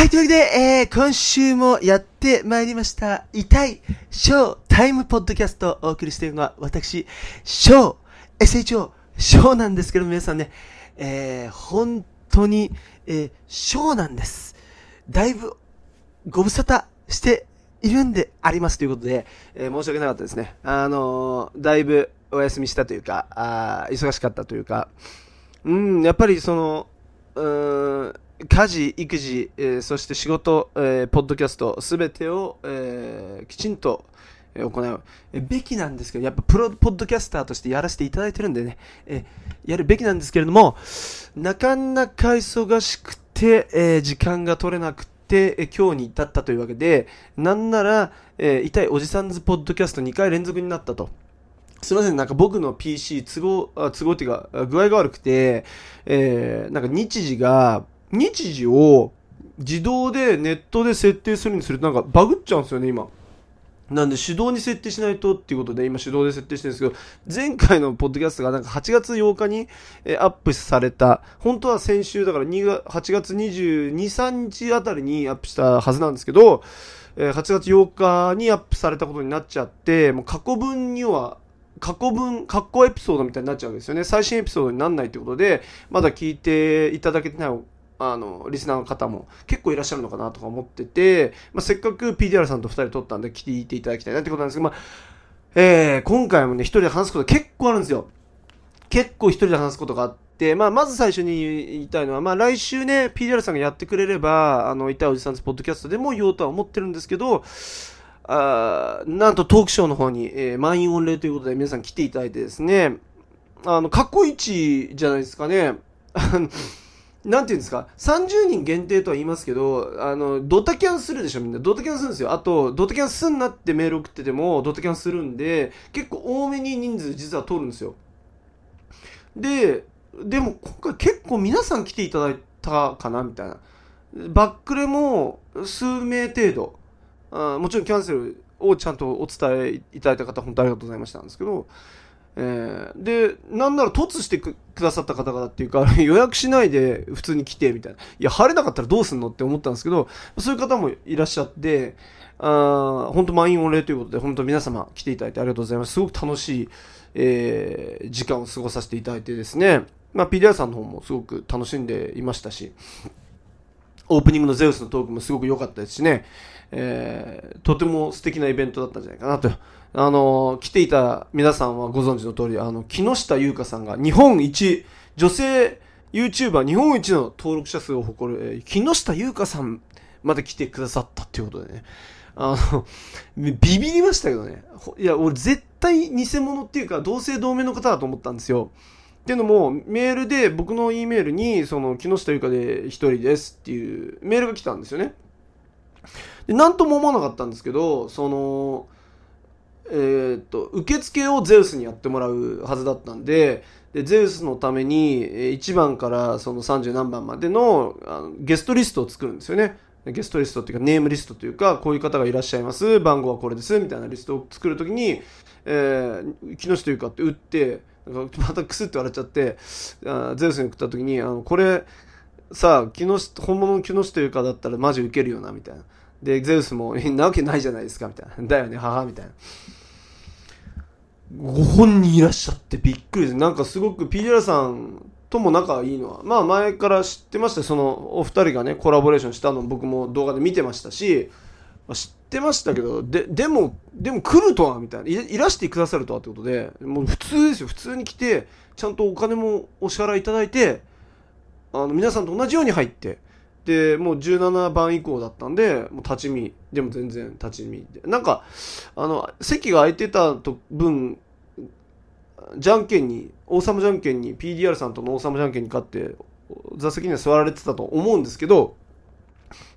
はい、というわけで、えー、今週もやってまいりました、痛いショータイムポッドキャストをお送りしているのは、私、ショー、SHO、ショーなんですけど、皆さんね、えー、本当に、えー、ショーなんです。だいぶ、ご無沙汰しているんでありますということで、えー申し訳なかったですね。あのーだいぶお休みしたというか、あー忙しかったというか、うん、やっぱりその、うーん、家事、育児、えーそして仕事、えーポッドキャスト、すべてを、えーきちんと、行うえべきなんですけど、やっぱプロポッドキャスターとしてやらせていただいてるんでね、えやるべきなんですけれども、なかなか忙しくて、え時間が取れなくて、え今日に至ったというわけで、なんなら、え痛いおじさんずポッドキャスト2回連続になったと。すみません、なんか僕の PC 都合、あ都合っていうか、具合が悪くて、えなんか日時が、日時を自動でネットで設定するにするとなんかバグっちゃうんですよね、今。なんで手動に設定しないとっていうことで今手動で設定してるんですけど、前回のポッドキャストがなんか8月8日にえアップされた、本当は先週だから2月8月22、3日あたりにアップしたはずなんですけど、え8月8日にアップされたことになっちゃって、もう過去分には過去分、過去エピソードみたいになっちゃうんですよね。最新エピソードにならないってことで、まだ聞いていただけてない、あの、リスナーの方も結構いらっしゃるのかなとか思ってて、まあ、せっかく PDR さんと2人撮ったんで聞いていただきたいなってことなんですけど、まあ、えー、今回もね、一人で話すこと結構あるんですよ。結構一人で話すことがあって、まあ、まず最初に言いたいのは、まあ、来週ね、PDR さんがやってくれれば、あの、痛いおじさんズポッドキャストでも言おうとは思ってるんですけど、あーなんとトークショーの方に、えー満員御礼ということで皆さん来ていただいてですね、あの、過去一じゃないですかね。なんていうんですか、30人限定とは言いますけど、あの、ドタキャンするでしょ、みんな。ドタキャンするんですよ。あと、ドタキャンすんなってメール送ってても、ドタキャンするんで、結構多めに人数実は通るんですよ。で、でも今回結構皆さん来ていただいたかな、みたいな。バックレも数名程度。あもちろんキャンセルをちゃんとお伝えいただいた方、本当ありがとうございましたんですけど、えーで、なんなら突してくださった方々っていうか、予約しないで普通に来てみたいな。いや、晴れなかったらどうすんのって思ったんですけど、そういう方もいらっしゃって、あ本当満員御礼ということで、本当皆様来ていただいてありがとうございます。すごく楽しい、えー時間を過ごさせていただいてですね、まあ、PDR さんの方もすごく楽しんでいましたし、オープニングのゼウスのトークもすごく良かったですしね、えーとても素敵なイベントだったんじゃないかなと。あの来ていた皆さんはご存知の通り、あの、木下優香さんが日本一、女性 YouTuber 日本一の登録者数を誇る、えー木下優香さんまで来てくださったっていうことでね。あの、ビビりましたけどね。いや、俺絶対偽物っていうか、同姓同名の方だと思ったんですよ。っていうのも、メールで、僕の E メールに、その、木下ゆかで一人ですっていうメールが来たんですよね。で、なんとも思わなかったんですけど、その、えーっと、受付をゼウスにやってもらうはずだったんで、で、ゼウスのために、1番からその30何番までのあのゲストリストを作るんですよね。ゲストリストっていうか、ネームリストというか、こういう方がいらっしゃいます、番号はこれです、みたいなリストを作るときに、えー、木下ゆかって打って、なんかまたクスって笑っちゃって、あゼウスに送ったときに、あの、これ、さあ、木下、本物の木下ゆかだったらマジウケるよな、みたいな。で、ゼウスも、なわけないじゃないですか、みたいな。だよね、母、みたいな。ご本人いらっしゃってびっくりです。なんかすごく PDR さんとも仲いいのは、まあ前から知ってましたそのお二人がね、コラボレーションしたの僕も動画で見てましたし、知ってましたけど、で、でも、でも来るとは、みたいな。いいらしてくださるとはってことで、もう普通ですよ。普通に来て、ちゃんとお金もお支払いいただいて、あの、皆さんと同じように入って、で、もう17番以降だったんで、もう立ち見、でも全然立ち見で。なんか、あの、席が空いてたと分、じゃんけんに、王様じゃんけんに、PDR さんとの王様じゃんけんに勝って、座席には座られてたと思うんですけど、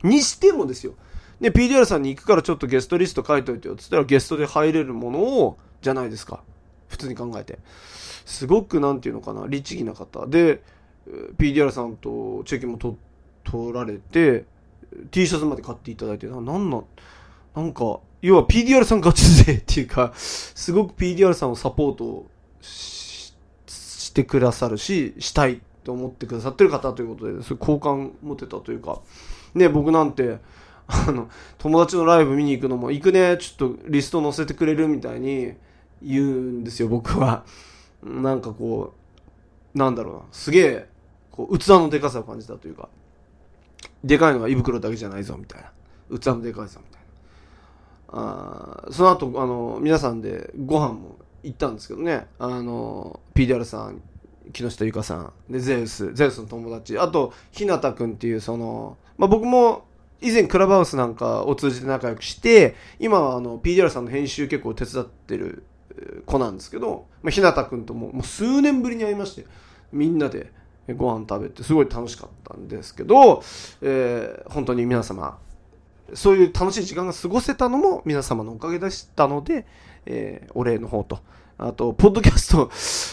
にしてもですよ。ね、PDR さんに行くからちょっとゲストリスト書いといてよ。つったらゲストで入れるものを、じゃないですか。普通に考えて。すごく、なんていうのかな、律儀な方。で、PDR さんとチェキも取って取られて、T シャツまで買っていただいて、なんなん、なんか、要は PDR さんガチ勢っていうか、すごく PDR さんをサポートしてくださるし、したいって思ってくださってる方ということで、そういう好感持てたというか、ね、僕なんて、あの、友達のライブ見に行くのも、行くね、ちょっとリスト載せてくれるみたいに言うんですよ、僕は。なんかこう、なんだろうな、すげえ、こう、器のでかさを感じたというか、でかいのは胃袋だけじゃないぞ、みたいな。器のでかいさ、みたいな。あその後、あの、皆さんでご飯も行ったんですけどね、あの、PDR さん、木下ゆかさん、で、ゼウス、ゼウスの友達、あと、ひなたくんっていう、その、まあ、僕も以前クラブハウスなんかを通じて仲良くして、今はあの PDR さんの編集結構手伝ってる子なんですけど、まあ、ひなたくんとももう数年ぶりに会いまして、みんなで。ご飯食べてすごい楽しかったんですけど、えー、本当に皆様、そういう楽しい時間が過ごせたのも皆様のおかげでしたので、えー、お礼の方と、あと、ポッドキャスト、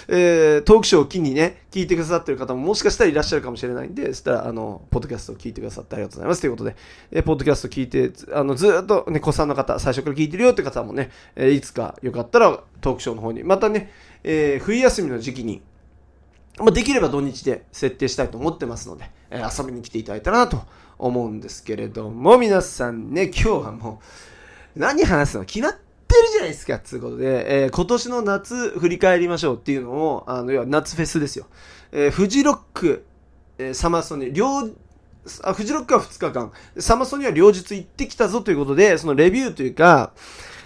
えー、トークショーを機にね、聞いてくださってる方ももしかしたらいらっしゃるかもしれないんで、そしたら、あの、ポッドキャストを聞いてくださってありがとうございますということで、えー、ポッドキャスト聞いて、あの、ずっとね、子さんの方、最初から聞いてるよって方もね、えー、いつかよかったらトークショーの方に、またね、えー、冬休みの時期に、ま、できれば土日で設定したいと思ってますので、え、遊びに来ていただいたらなと思うんですけれども、皆さんね、今日はもう、何話すの決まってってるじゃないですか、つうことで、えー、今年の夏振り返りましょうっていうのを、あの、要は夏フェスですよ。えー、フジロック、えー、サマソニ、両、あ、フジロックは2日間、サマソニは両日行ってきたぞということで、そのレビューというか、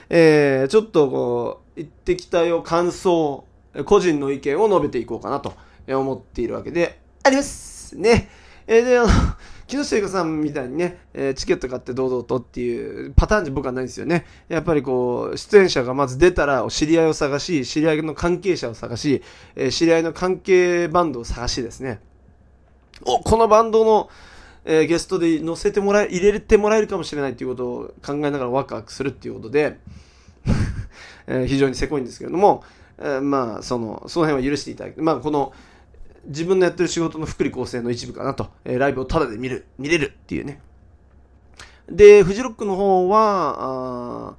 えー、ちょっとこう、行ってきたよ、感想、個人の意見を述べていこうかなと思っているわけであります。ね。えー、で、あの、木下ゆかさんみたいにね、えー、チケット買って堂々とっていうパターンじゃ僕はないんですよね。やっぱりこう、出演者がまず出たら知り合いを探し、知り合いの関係者を探し、えー、知り合いの関係バンドを探しですね。お、このバンドの、えー、ゲストで載せてもらえ、入れてもらえるかもしれないっていうことを考えながらワクワクするっていうことで、えー、非常にせこいんですけれども、えー、まあ、その、その辺は許していただき、まあ、この、自分のやってる仕事の福利厚生の一部かなと、えー、ライブをタダで見る、見れるっていうね。で、フジロックの方は、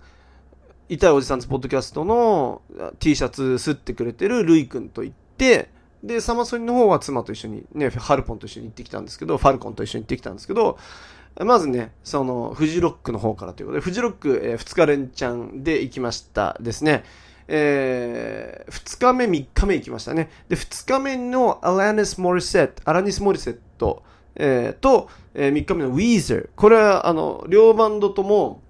痛いおじさんズポッドキャストの T シャツ吸ってくれてるルイ君と行って、で、サマソニの方は妻と一緒に、ね、ハルポンと一緒に行ってきたんですけど、ファルコンと一緒に行ってきたんですけど、まずね、その、フジロックの方からということで、フジロック、えー、2日連チャンで行きましたですね。えー、2日目、3日目行きましたね。で、2日目のアラニス・モリセット、アラニス・モリセット、えー、と、えー、3日目のウィーザー。これは、あの、両バンドとも、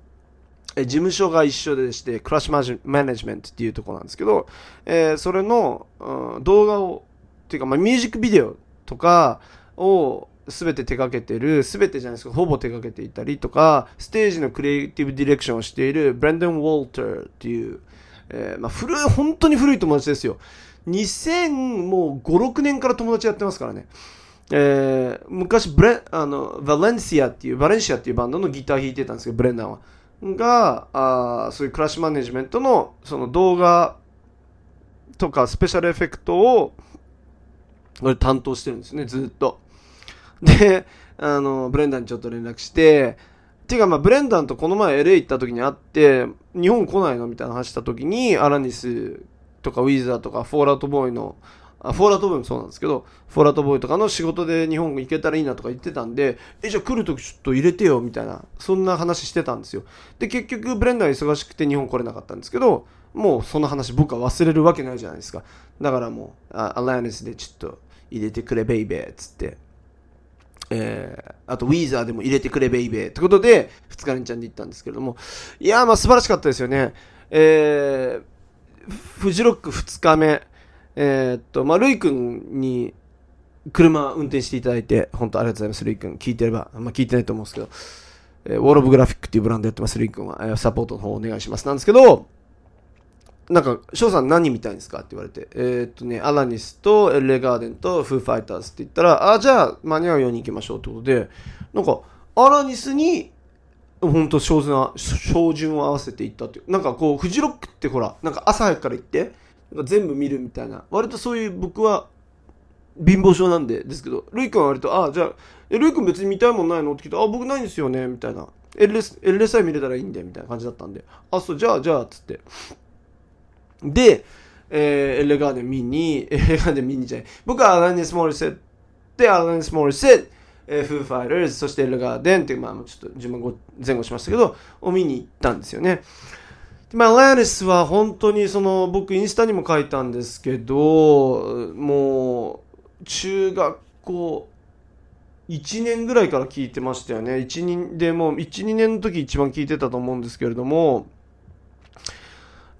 え、事務所が一緒でして、クラッシュマネジメントっていうところなんですけど、えー、それの、うん、動画を、っていうか、まあ、ミュージックビデオとかを、すべて手掛けてる、すべてじゃないですか、ほぼ手掛けていたりとか、ステージのクリエイティブディレクションをしているブレンドン・ウォルターっていう、えー、まあ、古い、本当に古い友達ですよ。2005、6年から友達やってますからね。えー、昔ブレ、あの、バレンシアっていう、バレンシアっていうバンドのギター弾いてたんですけど、ブレンダーは。が、あそういうクラッシュマネジメントの、その動画とかスペシャルエフェクトを、俺担当してるんですね、ずっと。で、あの、ブレンダーにちょっと連絡して、ていうかまあブレンダンとこの前 LA 行った時に会って日本来ないのみたいな話した時にアラニスとかウィザーとかフォーラートボーイのあフォーラートボーイもそうなんですけどフォーラートボーイとかの仕事で日本行けたらいいなとか言ってたんでえじゃあ来る時ちょっと入れてよみたいなそんな話してたんですよ。で結局ブレンダー忙しくて日本来れなかったんですけどもうその話僕は忘れるわけないじゃないですか。だからもうアラニスでちょっと入れてくれベイベーっつって。えー、あと、ウィーザーでも入れてくれベイベーってことで、2日連チャンで行ったんですけれども、いやー、まあ素晴らしかったですよね。えー、フジロック2日目、えー、っと、まあ、ルイ君に車運転していただいて、本当ありがとうございます、ルイ君。聞いてれば、まあ、聞いてないと思うんですけど、えー、ウォール・オブ・グラフィックっていうブランドやってます、ルイ君は、えー、サポートの方お願いします。なんですけど、なんか、翔さん何見たいんですかって言われて、えー、っとね、アラニスとエレガーデンとフーファイターズって言ったら、あ、じゃあ間に合うように行きましょうってことで、なんか、アラニスに、本当照準な、照準を合わせていったっていう。なんかこう、フジロックってほら、なんか朝早くから行って、全部見るみたいな。割とそういう僕は、貧乏症なんで、ですけど、ルイ君は割と、あ、じゃあ、え、ルイ君別に見たいもんないの？って聞いて、あ、僕ないんですよね、みたいな。エルレス、エルレさえ見れたらいいんで、みたいな感じだったんで、あ、そう、じゃあ、じゃあ、つって。で、えー、エレガーデン見に、エレガーデン見にじゃない。僕はアラニス・モリセッで、アランス・モーリセッ、えー、フーファイターズ、そしてエルガーデンっていう、まあ、ちょっと順番前後しましたけど、を見に行ったんですよね。まあ、ライネスは本当にその僕インスタにも書いたんですけどもう中学校1年ぐらいから聞いてましたよね1人でもう12年の時一番聞いてたと思うんですけれども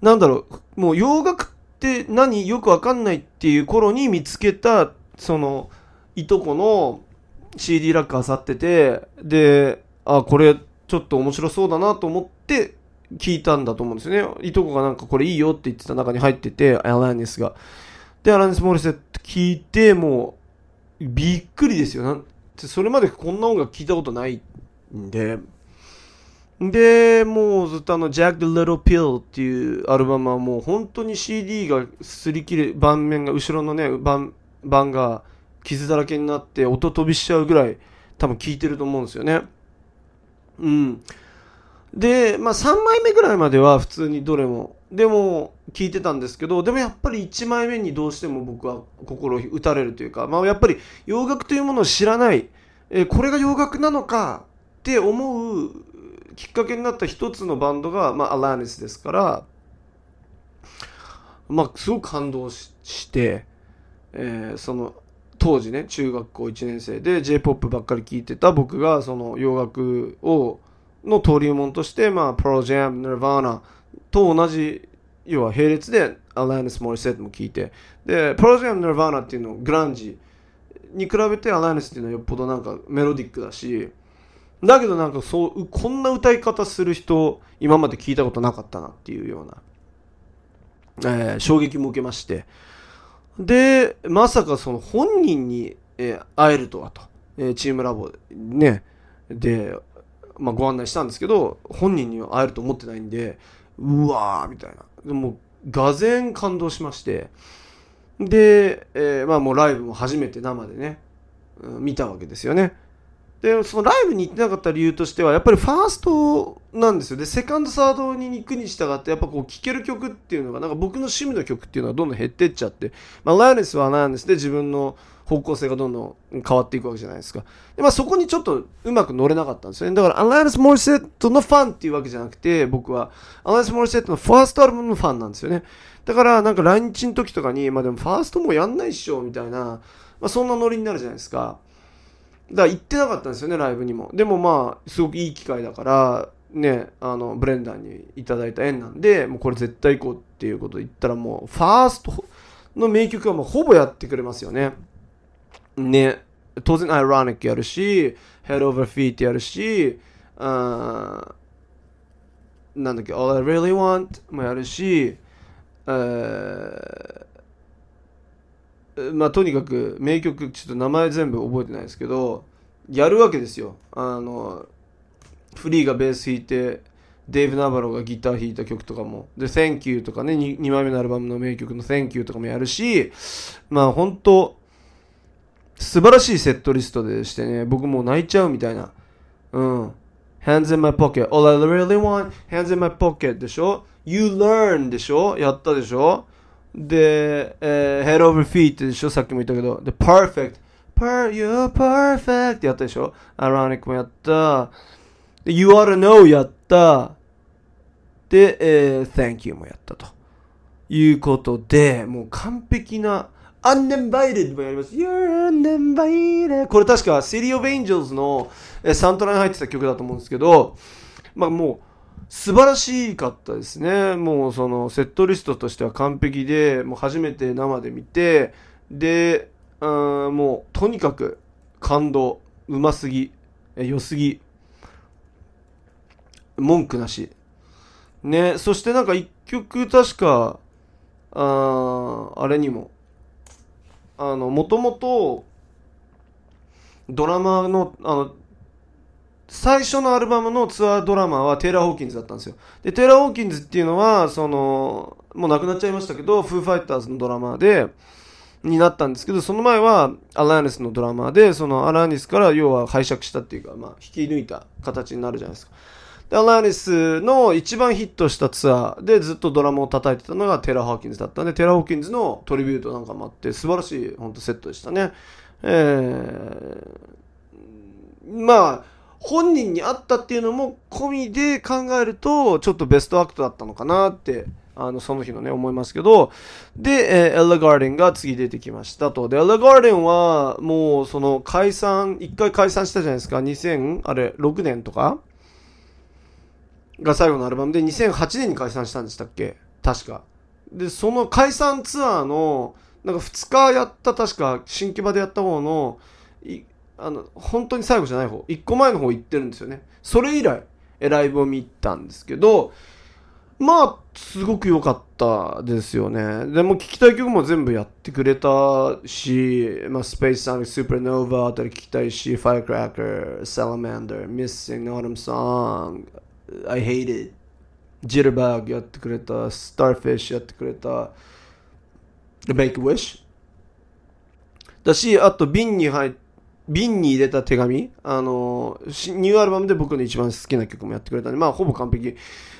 なんだろうもう洋楽って何よくわかんないっていう頃に見つけたそのいとこの CD ラックあさっててであこれちょっと面白そうだなと思って聞いたんだと思うんですよね。いとこがなんかこれいいよって言ってた中に入ってて、アランニスが。で、アランニス・モリセット聞いて、もう、びっくりですよ。なんそれまでこんな音楽聞いたことないんで。で、もうずっとあの、Jack the Little Pill っていうアルバムはもう本当に CD が擦り切れ、盤面が、後ろのね、盤、盤が傷だらけになって音飛びしちゃうぐらい多分聞いてると思うんですよね。うん。で、まあ3枚目ぐらいまでは普通にどれも、でも聞いてたんですけど、でもやっぱり1枚目にどうしても僕は心打たれるというか、まあやっぱり洋楽というものを知らない、えー、これが洋楽なのかって思うきっかけになった一つのバンドが、まあアラーネスですから、まあすごく感動しして、えー、その、当時ね、中学校1年生で J-POP ばっかり聴いてた僕がその洋楽をの登竜門として、まあ、プロジャム、ニルヴァーナと同じ、要は並列で、アライナス・モリセットも聞いて、で、プロジャム、ニルヴァーナっていうのグランジに比べてアライナスっていうのはよっぽどなんかメロディックだし、だけどなんかそう、こんな歌い方する人、今まで聞いたことなかったなっていうような、えー、衝撃も受けまして、で、まさかその本人に、えー、会えるとはと、えー、チームラボね、で、まあ、ご案内したんですけど、本人には会えると思ってないんで、うわーみたいな。でも、がぜん感動しまして、で、えー、まあもうライブも初めて生でね、うん、見たわけですよね。で、そのライブに行ってなかった理由としては、やっぱりファーストなんですよ。で、セカンド、サードに行くに従って、やっぱこう聴ける曲っていうのが、なんか僕の趣味の曲っていうのはどんどん減ってっちゃって、まあラーネスはラーネスで自分の方向性がどんどん変わっていくわけじゃないですか。で、まあそこにちょっとうまく乗れなかったんですよね。だから、アライナス・モリセットのファンっていうわけじゃなくて、僕は、アライナス・モリセットのファーストアルバムのファンなんですよね。だから、なんか来日の時とかに、まあでもファーストもやんないっしょ、みたいな、まあそんなノリになるじゃないですか。だから行ってなかったんですよね、ライブにも。でもまあ、すごくいい機会だから、ね、あの、ブレンダーにいただいた縁なんで、もうこれ絶対行こうっていうことで言ったらもう、ファーストの名曲はもうほぼやってくれますよね。ね、当然、アイロニックやるし、ヘッドオーバーフィートやるし、あなんだっけ、All I Really Want もやるし、えー、まあとにかく名曲、ちょっと名前全部覚えてないですけど、やるわけですよ。あの、フリーがベース弾いて、デイブ・ナバロがギター弾いた曲とかも、で、Thank You とかね2、2枚目のアルバムの名曲の Thank You とかもやるし、まあ本当素晴らしいセットリストでしてね、僕もう泣いちゃうみたいな。うん。Hands in my pocket. All I really want, hands in my pocket でしょ ?You learn でしょ？やったでしょ？で、えー、head over feet でしょさっきも言ったけど。で、perfect. Per, you're perfect やったでしょ ?ironic もやった。で、you ought to know やった。で、えー、thank you もやったと。いうことで、もう完璧な Uninvited もやります。You're uninvited. これ確か City of Angels のサントラに入ってた曲だと思うんですけど、まあもう素晴らしかったですね。もうそのセットリストとしては完璧で、もう初めて生で見て、で、うん、もうとにかく感動、うますぎ、良すぎ、文句なし。ね、そしてなんか一曲確か、ああれにも、あの、もともと、ドラマの、あの、最初のアルバムのツアードラマはテイラー・ホーキンズだったんですよ。で、テイラー・ホーキンズっていうのは、その、もう亡くなっちゃいましたけど、フーファイターズのドラマで、になったんですけど、その前はアラーニスのドラマで、そのアラーニスから要は拝借したっていうか、まあ、引き抜いた形になるじゃないですか。で、 Alanis の一番ヒットしたツアーでずっとドラムを叩いてたのが Taylor Hawkins だったんで、 Taylor Hawkins のトリビュートなんかもあって、素晴らしい本当セットでしたね。えー、まあ、本人に会ったっていうのも込みで考えると、ちょっとベストアクトだったのかなって、あの、その日のね、思いますけど、で、えー、 ELLEGARDEN が次出てきましたと。で、 ELLEGARDEN は、もう、その、解散、一回解散したじゃないですか、2000、あれ、6年とか？が最後のアルバムで、2008年に解散したんでしたっけ？確か。で、その解散ツアーの、なんか2日やった、確か、新木場でやった方の、あの、本当に最後じゃない方、1個前の方行ってるんですよね。それ以来、ライブを見たんですけど、まあ、すごく良かったですよね。でも聴きたい曲も全部やってくれたし、まあ、 Space Sonic、 Supernova あたり聴きたいし、ファイクラッカー、 Salamander、 Missing、 Autumn Songグ、I hate it、ジルバーグやってくれた、スターフィッシュやってくれた、The Make a Wish だし、あと瓶に入って、瓶に入れた手紙、あの、ニューアルバムで僕の一番好きな曲もやってくれたんで、まあ、ほぼ完璧。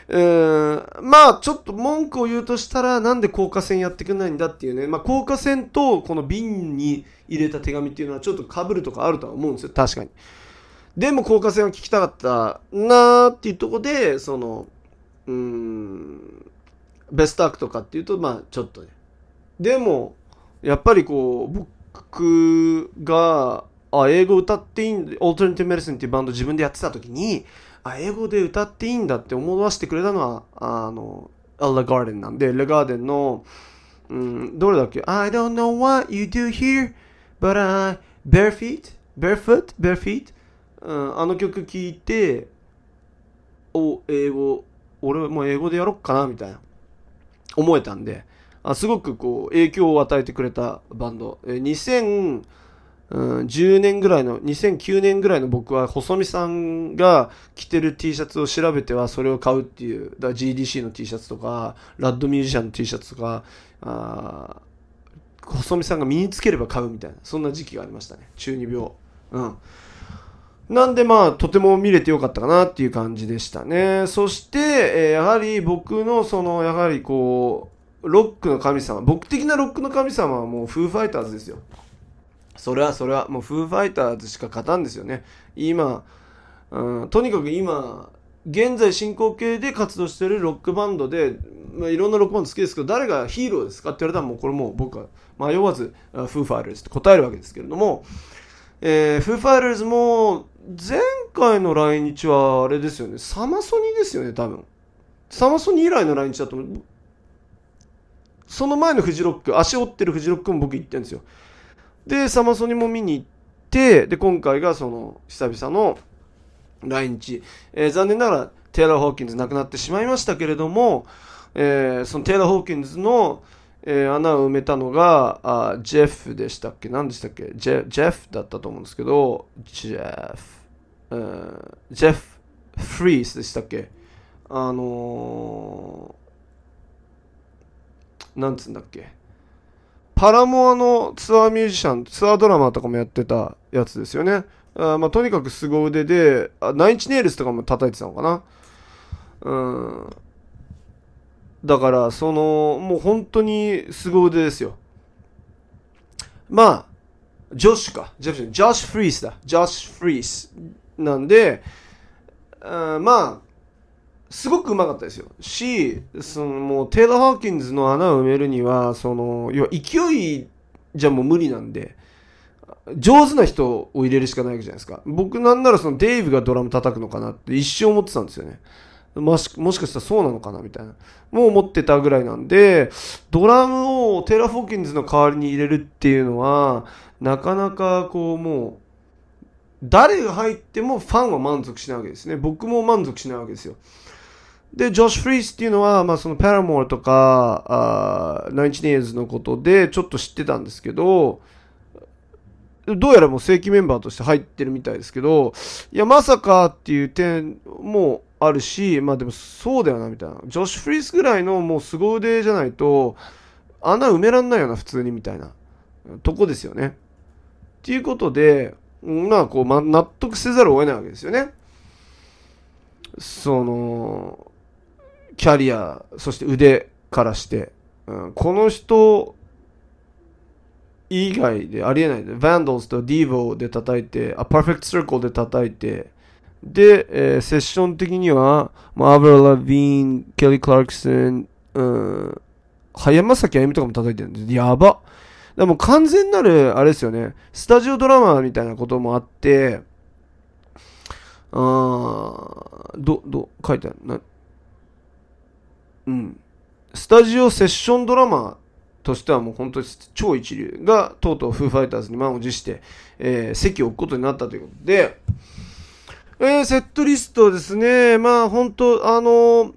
えー、まあ、ちょっと文句を言うとしたら、なんで高架線やってくんないんだっていうね。まあ、高架線とこの瓶に入れた手紙っていうのはちょっと被るとかあるとは思うんですよ。確かに。でも、高架線は聞きたかったなーっていうとこで、その、うん、ベストアクトかっていうと、まあ、ちょっとね。でも、やっぱりこう、僕が、あ、英語歌っていいんだ、 Alternative Medicine っていうバンド自分でやってた時に、あ、英語で歌っていいんだって思わせてくれたのは、あの、 ELLEGARDEN なんで、 ELLEGARDEN の、うん、どれだっけ ?I don't know what you do here, but I, bare feet? barefoot? bare feet? うん、あの曲聴いて、お、英語、俺も英語でやろっかな、みたいな、思えたんで、あすごくこう、影響を与えてくれたバンド。え2000、うん、10年ぐらいの、2009年ぐらいの僕は、細見さんが着てる T シャツを調べてはそれを買うっていう、だ GDC の T シャツとか、ラッドミュージシャンの T シャツとか、あ細見さんが身につければ買うみたいな、そんな時期がありましたね。中二病。うん。なんでまあ、とても見れてよかったかなっていう感じでしたね。そして、えー、やはり僕のその、やはりこう、ロックの神様、僕的なロックの神様はもうフーファイターズですよ。それはそれはもうフーファイターズしか勝たんですよね。今、うん、とにかく今、現在進行形で活動してるロックバンドで、まあ、いろんなロックバンド好きですけど、誰がヒーローですかって言われたらもうこれもう僕は迷わず、フーファイターズって答えるわけですけれども、えー、フーファイターズも前回の来日はあれですよね、サマソニですよね、多分。サマソニ以来の来日だと思う。その前のフジロック、足折ってるフジロックも僕行ってるんですよ。で、サマソニも見に行って、で、今回がその、久々の来日。えー、残念ながら、テイラー・ホーキンズ亡くなってしまいましたけれども、えー、そのテイラー・ホーキンズの、えー、穴を埋めたのが、あジェフでしたっけ？何でしたっけ？ジェジェフだったと思うんですけど、ジェフ、うん、ジェフ・フリースでしたっけ？あのー、なんつうんだっけ？パラモアのツアーミュージシャン、ツアードラマーとかもやってたやつですよね。あまあ、とにかく凄腕であ、ナイチネイルスとかも叩いてたのかな。うん。だから、その、もう本当に凄腕ですよ。まあ、ジョシュか。ジョシュ、ジョシュ・フリースだ。ジョシュ・フリース。なんで、あまあ、すごくうまかったですよ。し、そのもうテイラー・ハーキンズの穴を埋めるには、その、要は勢いじゃもう無理なんで、上手な人を入れるしかないわけじゃないですか。僕なんならそのデイブがドラム叩くのかなって一生思ってたんですよね。もしもしかしたらそうなのかなみたいな。もう思ってたぐらいなんで、ドラムをテイラー・ホーキンズの代わりに入れるっていうのは、なかなかこうもう、誰が入ってもファンは満足しないわけですね。僕も満足しないわけですよ。で、ジョシュ・フリースっていうのは、まあ、そのパラモアとか、あナインチネイズのことでちょっと知ってたんですけど、どうやらもう正規メンバーとして入ってるみたいですけど、いや、まさかっていう点もあるし、まあでもそうだよな、みたいな。ジョシュ・フリースぐらいのもう凄腕じゃないと、穴埋めらんないよな、普通に、みたいなとこですよね。っていうことで、まあこう、ま、納得せざるを得ないわけですよね。その、キャリア、そして腕からして、うん、この人以外でありえないで、Vandals と Devo で叩いて、あ、Perfect Circle で叩いて、で、えー、セッション的には、まあ、アブラ・ラビーン、ケリー・クラークソン、うん、早山崎あゆみとかも叩いてるんです。やば。でも完全なる、あれですよね、スタジオドラマみたいなこともあって、あー、ど、ど、書いてある。うん。スタジオセッションドラマとしてはもう本当に超一流がとうとうフーファイターズに満を持して、えー、席を置くことになったということで、えー、セットリストですね。まあ本当あのー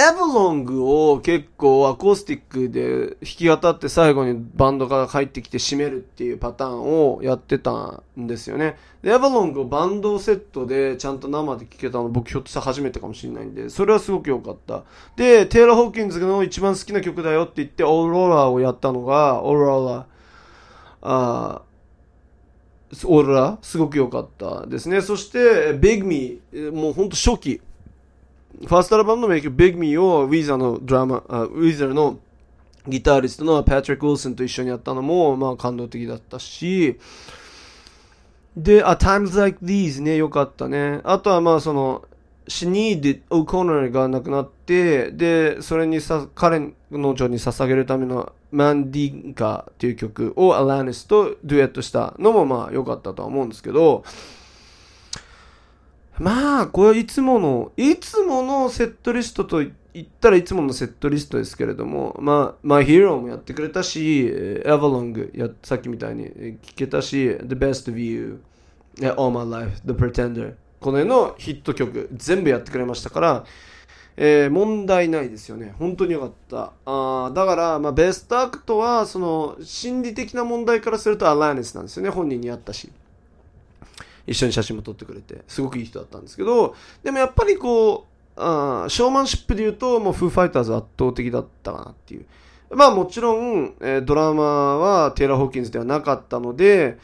エブロングを結構アコースティックで弾き語って最後にバンドが入ってきて締めるっていうパターンをやってたんですよね。で、エブロングをバンドセットでちゃんと生で聴けたの僕ひょっとしたら初めてかもしれないんで、それはすごく良かった。で、テイラー・ホーキンズの一番好きな曲だよって言ってオーロラをやったのが、オーロラ、あオーロラすごく良かったですね。そして、ベグミー、もうほんと初期。ファーストアルバムの名曲 Big Me をウィザーのドラマ、ウィザーのギタリストのパトリック・ウィルソンと一緒にやったのも、まあ感動的だったし、で、あ、Times Like These ね、よかったね。あとはまあその、シニーデ・オコナーが亡くなって、で、それにさ、彼の女に捧げるためのマンディンカっていう曲をアラーネスとデュエットしたのもまあ良かったとは思うんですけど、まあ、これいつもの、いつものセットリストと言ったらいつものセットリストですけれども、まあ、マイヒーローもやってくれたし、エヴァロングや、さっきみたいに聞けたし、The Best of You、All My Life、The Pretender、この辺のヒット曲、全部やってくれましたから、えー、問題ないですよね。本当によかった。あだから、まあ、ベストアクトは、その、心理的な問題からするとアラニスなんですよね。本人に会ったし。一緒に写真も撮ってくれて、すごくいい人だったんですけど、でもやっぱりこう、あショーマンシップで言うと、もうフーファイターズ圧倒的だったかなっていう。まあもちろん、えー、ドラマはテイラー・ホーキンズではなかったので、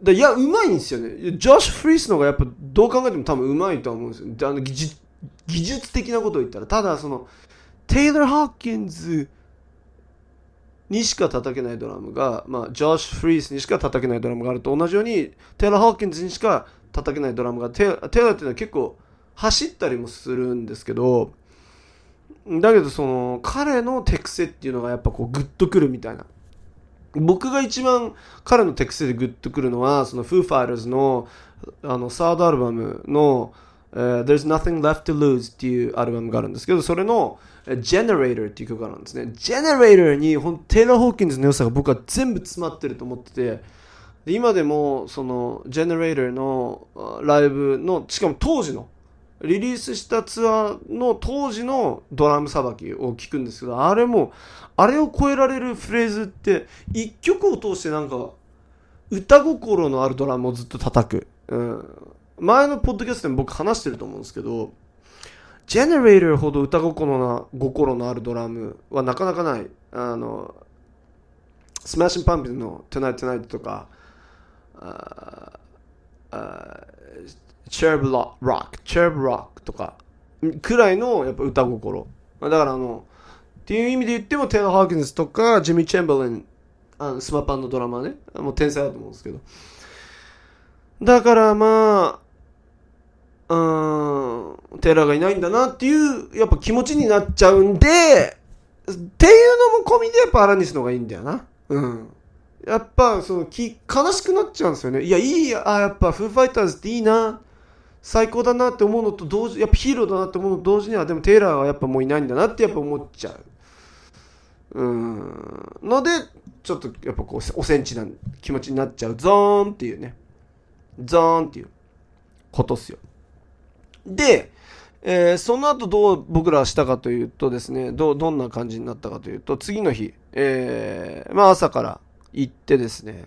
でいや、うまいんですよね。ジョッシュ・フリースの方がやっぱどう考えても多分うまいとは思うんですよ。であの技技術的なことを言ったら。ただその、テイラー・ホーキンズにしか叩けないドラムが、まあ、ジョシュ・フリースにしか叩けないドラムがあると同じように、テイラー・ホーキンズにしか叩けないドラムが、テイラーっていうのは結構走ったりもするんですけど、だけどその、彼の手癖っていうのがやっぱこうグッとくるみたいな。僕が一番彼の手癖でグッとくるのは、そのフーファイターズのあのサードアルバムの、uh, There's Nothing Left to Lose っていうアルバムがあるんですけど、それの Generator っていう曲があるんですね。Generator にほんテイラー・ホーキンズの良さが僕は全部詰まってると思ってて、今でもその Generator のライブの、しかも当時の、リリースしたツアーの当時のドラムさばきを聞くんですけど、あれも、あれを超えられるフレーズって、一曲を通してなんか、歌心のあるドラムをずっと叩く。うん、前のポッドキャストでも僕話してると思うんですけど、ジェネレーターほど歌心な心のあるドラムはなかなかない。あの、スマッシュパンピンの Tonight Tonight とか、チェーブロック、チェーブロックとか、くらいのやっぱ歌心。だからあの、っていう意味で言っても、テイラー・ハーキンズとか、ジミー・チェンバレン、あのスマパンのドラマね、もう天才だと思うんですけど。だからまあ、うん、テラーがいないんだなっていう、やっぱ気持ちになっちゃうんで、っていうのも込みでやっぱアラニスの方がいいんだよな。うん。やっぱ、その、き、悲しくなっちゃうんですよね。いや、いいや、あ、やっぱ、フーファイターズっていいな。最高だなって思うのと同時、やっぱヒーローだなって思うのと同時には、でもテイラーはやっぱもういないんだなってやっぱ思っちゃう。うん。ので、ちょっとやっぱこう、おセンチな気持ちになっちゃう。ゾーンっていうね。ゾーンっていうことっすよ。で、えー、その後どう僕らはしたかというとですね、ど、どんな感じになったかというと、次の日、えー、まあ朝から行ってですね、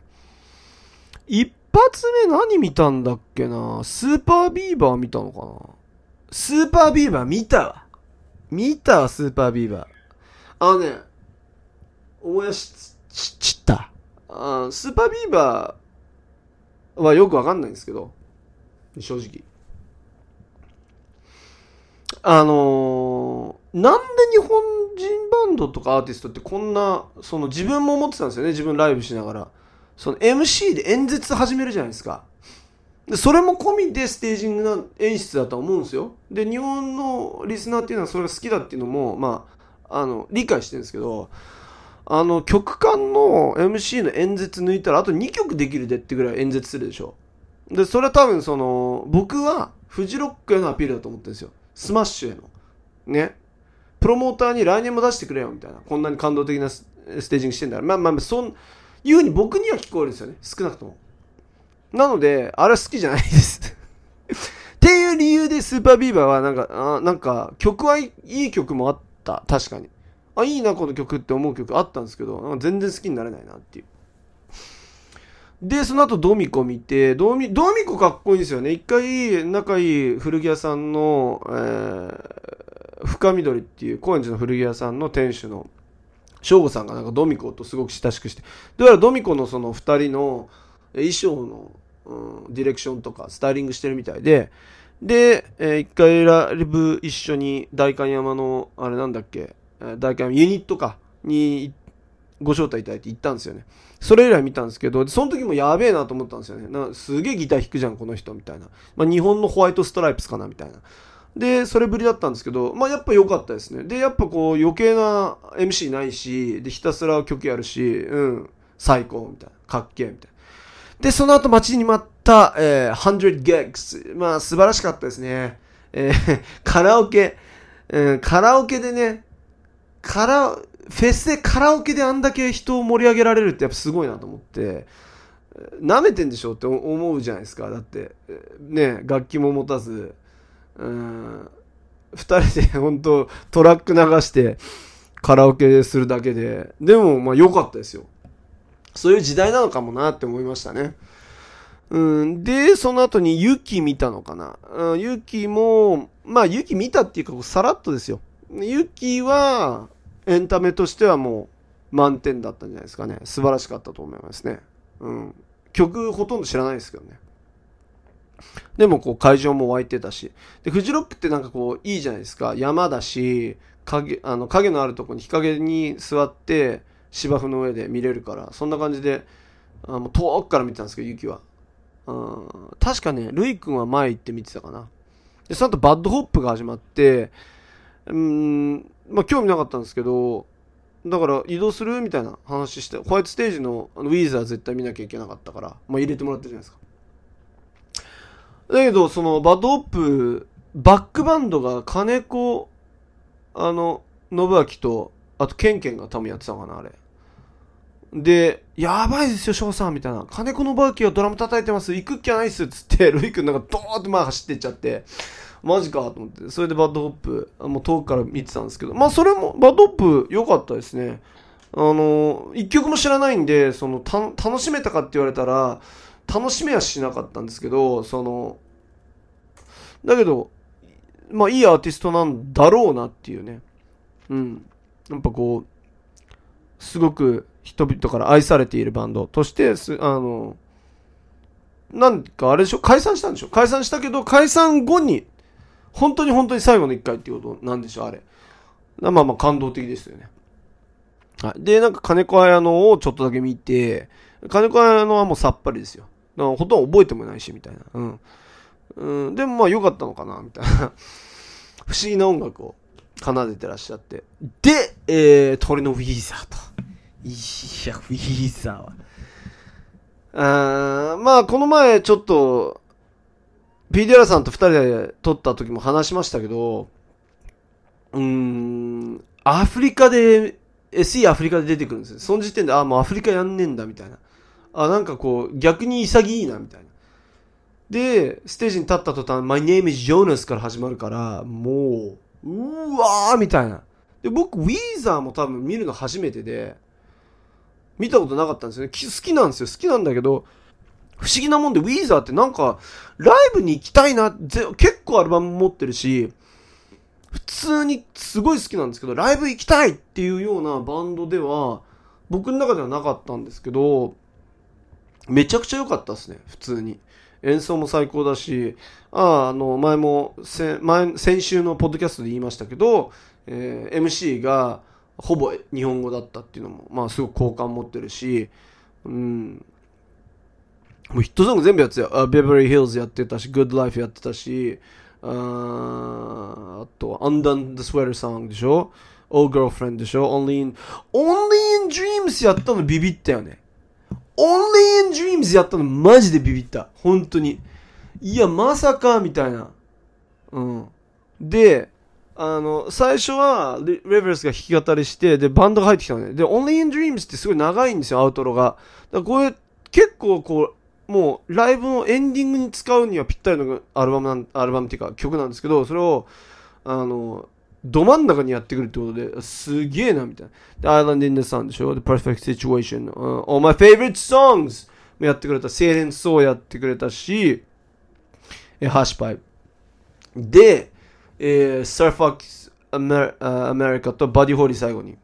一発目何見たんだっけなスーパービーバー見たのかな？スーパービーバー見たわ。見たわ、スーパービーバー。あのね、思い出し、ち、ちったあ。スーパービーバーはよくわかんないんですけど、正直。あのなんで日本人バンドとかアーティストってこんな、その自分も思ってたんですよね、自分ライブしながら。その MC で演説始めるじゃないですか。でそれも込みでステージングな演出だと思うんですよ。で、日本のリスナーっていうのはそれが好きだっていうのも、まあ、あの、理解してるんですけど、あの、曲間の MC の演説抜いたら、あと2曲できるでってぐらい演説するでしょ。で、それは多分その、僕はフジロックへのアピールだと思ってるんですよ。スマッシュへの。ね。プロモーターに来年も出してくれよ、みたいな。こんなに感動的なステージングしてんだから。まあまあ、そん、いうふうに僕には聞こえるんですよね。少なくとも。なので、あれは好きじゃないですっていう理由でスーパービーバーはなんか、あなんか曲はいい曲もあった。確かに。あ、いいな、この曲って思う曲あったんですけど、なんか全然好きになれないなっていう。で、その後ドミコ見て、ドミ、ドミコかっこいいんですよね。一回、仲いい古着屋さんの、えー、深緑っていう高円寺の古着屋さんの店主の翔吾さんがなんかドミコとすごく親しくして、どうやらドミコのその二人の衣装の、うん、ディレクションとかスタイリングしてるみたいで、で、えー、一回ライブ一緒に代官山の、あれなんだっけ、代官山ユニットか、にご招待いただいて行ったんですよね。それ以来見たんですけど、その時もやべえなと思ったんですよね。なすげえギター弾くじゃん、この人、みたいな。まあ、日本のホワイトストライプスかな、みたいな。で、それぶりだったんですけど、まあ、やっぱ良かったですね。で、やっぱこう、余計な MC ないし、で、ひたすら曲やるし、うん、最高、みたいな。かっけえ、みたいな。で、その後待ちに待った、えー、100 gigs。まあ、素晴らしかったですね。えー、カラオケ、うん、カラオケでね、カラ、フェスでカラオケであんだけ人を盛り上げられるってやっぱすごいなと思って、舐めてんでしょって思うじゃないですか。だって、ね、楽器も持たず、うん、二人で本当トラック流してカラオケするだけで、でもまあ良かったですよ。そういう時代なのかもなって思いましたね。うん、で、その後にユキ見たのかな。うん、ユキも、まあユキ見たっていうかさらっとですよ。ユキはエンタメとしてはもう満点だったんじゃないですかね。素晴らしかったと思いますね。うん。曲ほとんど知らないですけどね。でもこう会場も湧いてたし。で、フジロックってなんかこういいじゃないですか。山だし、影、あの影のあるとこに日陰に座って芝生の上で見れるから、そんな感じで、あもう遠くから見てたんですけど、 YUKI は。うん、確かね、ルイ君は前行って見てたかな。で、その後バッドホップが始まって、うん、まあ興味なかったんですけど、だから移動するみたいな話して、ホワイトステージのあのウィーザー絶対見なきゃいけなかったから、まあ入れてもらったじゃないですか。だけど、その、バッドホップ、バックバンドが金子、あの、ノブアキと、あと、ケンケンが多分やってたのかな、あれ。で、やばいですよ、翔さん、みたいな。金子ノブアキがドラム叩いてます。行くっきゃないっす、つって、ルイ君なんかドーって前走ってっちゃって、マジか、と思って。それでバッドホップ、もう遠くから見てたんですけど、まあ、それも、バッドホップ良かったですね。あの、一曲も知らないんで、その、た、楽しめたかって言われたら、楽しめはしなかったんですけど、その、だけど、まあいいアーティストなんだろうなっていうね。うん。やっぱこう、すごく人々から愛されているバンドとしてす、あの、なんかあれでしょ？解散したんでしょ？解散したけど、解散後に、本当に本当に最後の一回っていうことなんでしょうあれ。まあまあ感動的ですよね。はい。で、なんか金子綾乃をちょっとだけ見て、金子綾乃はもうさっぱりですよ。だからほとんど覚えてもないし、みたいな。うん。うん、でもまあ良かったのかな、みたいな。不思議な音楽を奏でてらっしゃって。で、えー、鳥のウィーザーと。いや、ウィーザーは。あーまあ、この前ちょっと、PDR さんと二人で撮った時も話しましたけど、うーん、アフリカで、SE アフリカで出てくるんですよ。その時点で、あ、もうアフリカやんねえんだ、みたいな。あ、なんかこう、逆に潔いな、みたいな。で、ステージに立った途端、My name is Jonas から始まるから、もう、うわーみたいな。で、僕、ウィーザーも多分見るの初めてで、見たことなかったんですよね。好きなんですよ。好きなんだけど、不思議なもんで、ウィーザーってなんか、ライブに行きたいな、結構アルバム持ってるし、普通にすごい好きなんですけど、ライブ行きたいっていうようなバンドでは、僕の中ではなかったんですけど、めちゃくちゃ良かったですね、普通に。演奏も最高だし、ああ、あの、前も、前、先週のポッドキャストで言いましたけど、えー MC がほぼ日本語だったっていうのも、まあすごく好感持ってるし、うん。もうヒットソング全部やってたよ。あベバリー・ヒルズやってたし、Good Life やってたし、あーあとは Undone the Sweater Song でしょ？Old Girlfriend でしょ？Only in, Only in Dreams やったのビビったよね。Only in Dreams やったのマジでビビった。本当に。いや、まさか、みたいな。うん。で、あの、最初は、レレベルスが弾き語りして、で、バンドが入ってきたのね。で、Only in Dreams ってすごい長いんですよ、アウトロが。だからこれ、結構こう、もう、ライブのエンディングに使うにはぴったりのアルバムなん、アルバムっていうか曲なんですけど、それを、あの、ど真ん中にやってくるってことで、すげえな、みたいな。で、Island in the Sun でしょ ?The Perfect Situation、uh, All My Favorite Songs もやってくれた。精錬層やってくれたし、え、 Hash Pipe。で、えー、サーファックスアメアメリカと Buddy Holly 最後に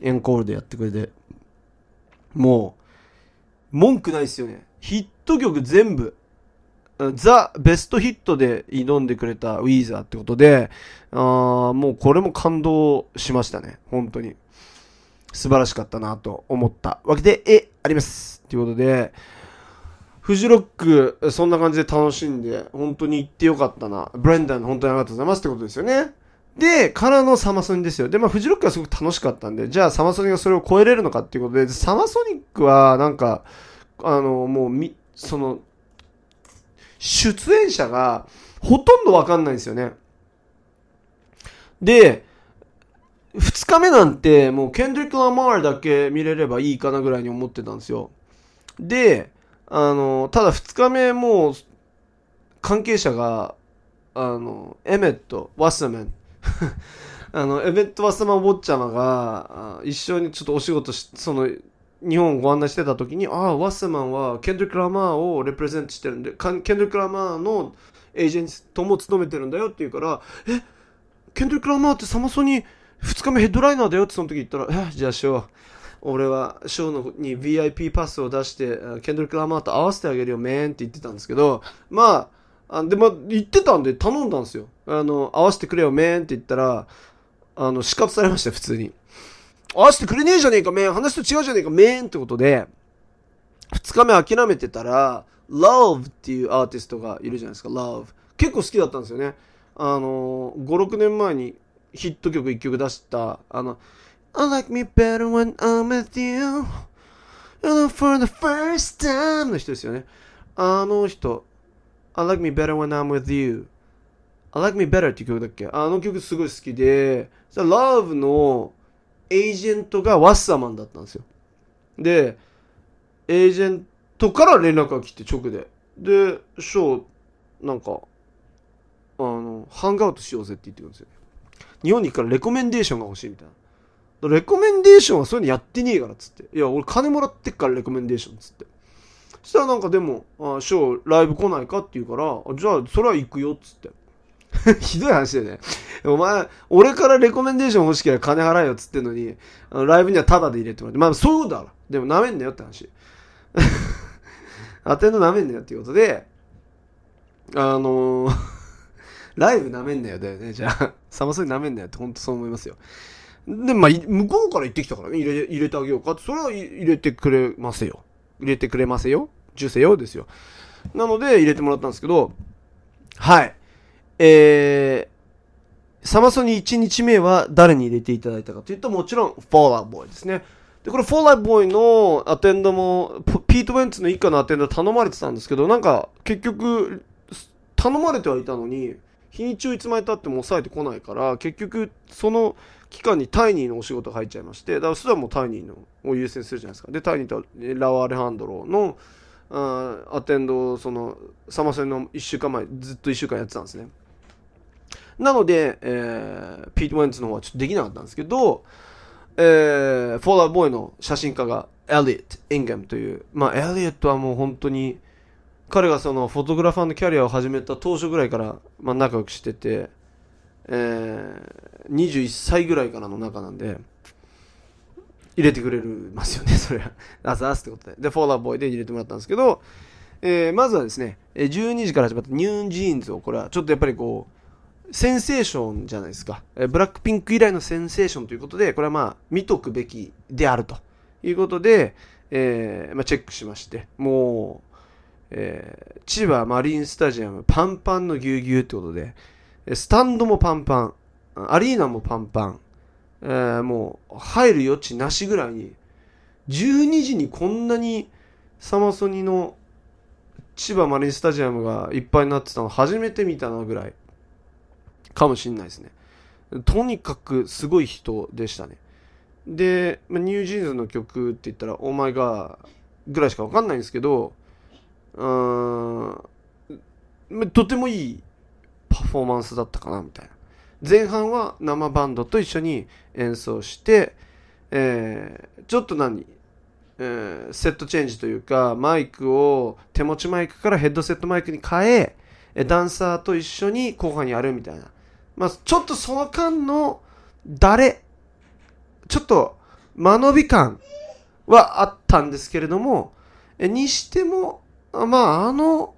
エンコールでやってくれて、もう、文句ないですよね。ヒット曲全部、ザ・ベストヒットで挑んでくれたウィーザーってことで、あもうこれも感動しましたね。本当に。素晴らしかったなと思ったわけで、え、あります。ということで、フジロック、そんな感じで楽しんで、本当に行ってよかったな。ブレンダン、本当にありがとうございますってことですよね。で、からのサマソニですよ。で、まあ、フジロックはすごく楽しかったんで、じゃあサマソニがそれを超えれるのかっていうことで、サマソニックは、なんか、あの、もう、み、その、出演者が、ほとんどわかんないんですよね。で、二日目なんて、もう、ケンドリック・ラマールだけ見れればいいかなぐらいに思ってたんですよ。で、あの、ただ二日目もう、関係者が、あの、エメット、ワッサマン、あの、エメット・ワッサマン・ウォッチャマが、一緒にちょっとお仕事し、その、日本をご案内してた時に、ああ、ワッサマンはケンドリック・ラマーをレプレゼントしてるんで、ケンドリック・ラマーのエージェントも務めてるんだよって言うから、え、ケンドリック・ラマーってサマソニ2日目ヘッドライナーだよってその時言ったら、え、じゃあショー、俺はショーのに VIP パスを出して、ケンドリック・ラマーと合わせてあげるよ、メーンって言ってたんですけど、まあ、あで、まあ、言ってたんで頼んだんですよ。あの、合わせてくれよ、メーンって言ったら、あの、死活されました、普通に。合わせてくれねえじゃねえか、メーン。話と違うじゃねえか、メーンってことで、2日目諦めてたら、Love っていうアーティストがいるじゃないですか、Love。結構好きだったんですよね。あの、5、6年前にヒット曲1曲出した、あの、I like me better when I'm with you. And for the first time の人ですよね。あの人、I like me better when I'm with you. I like me better っていう曲だっけ？あの曲すごい好きで、Love のエージェントがワッサマンだったんですよ。で、エージェントから連絡が来て直で。で、ショー、なんか、あの、ハングアウトしようぜって言ってくるんですよ。日本に行くからレコメンデーションが欲しいみたいな。レコメンデーションはそういうのやってねえからっつって。いや、俺金もらってっからレコメンデーションっつって。そしたらなんかでも、あショーライブ来ないかって言うから、じゃあそれは行くよっつって。ひどい話だよね。お前、俺からレコメンデーション欲しければ金払えよっつってんのに、あのライブにはタダで入れてもらって。まあそうだろ。でも舐めんなよって話。アテンド舐めんなよっていうことで、あのー ライブ舐めんなよだよね。じゃあ、サマソニ舐めんなよって本当そう思いますよ。で、まあ、向こうから言ってきたからね、入れ、入れてあげようかって、それは入れてくれますよ。入れてくれますよ。受精よですよ。なので、入れてもらったんですけど、はい。えー、サマソニ1日目は誰に入れていただいたかというと、もちろん、フォーラーボーイですね。で、これ、フォーラーボーイのアテンドも、ピート・ウェンツの一家のアテンド頼まれてたんですけど、なんか、結局、頼まれてはいたのに、日にちをいつまで経っても抑えてこないから、結局、その期間にタイニーのお仕事入っちゃいまして、だからそれはもうタイニーのを優先するじゃないですか。で、タイニーとラワ・アレハンドロの、あアテンドをその、サマソニの1週間前、ずっと1週間やってたんですね。なので、えー、ピート・ウェンツの方はちょっとできなかったんですけど、えー、フォーラーボーイの写真家がエリオット・インガムという、まあ、エリオットはもう本当に、彼がそのフォトグラファーのキャリアを始めた当初ぐらいから、まあ、仲良くしてて、えー、21歳ぐらいからの仲なんで、入れてくれるますよね、それは。あざーすってことで。で、フォールアウトボーイで入れてもらったんですけど、えー、まずはですね、12時から始まったニュージーンズを、これはちょっとやっぱりこう、センセーションじゃないですか。えブラックピンク以来のセンセーションということで、これはまあ、見とくべきであるということで、えー、まあ、チェックしまして、もう、えー、千葉マリンスタジアムパンパンのぎゅうぎゅうってことで、スタンドもパンパン、アリーナもパンパン、えー、もう入る余地なしぐらいに、12時にこんなにサマソニの千葉マリンスタジアムがいっぱいになってたの初めて見たなぐらいかもしんないですね。とにかくすごい人でしたね。で、ニュージーンズの曲って言ったら、 Oh My God ぐらいしかわかんないんですけど、うーん、とてもいいパフォーマンスだったかな、みたいな。前半は生バンドと一緒に演奏して、えー、ちょっと何、えー、セットチェンジというか、マイクを手持ちマイクからヘッドセットマイクに変え、ダンサーと一緒に後半やるみたいな。まあ、ちょっとその間の誰、ちょっと間延び感はあったんですけれども、にしても、まあ、あの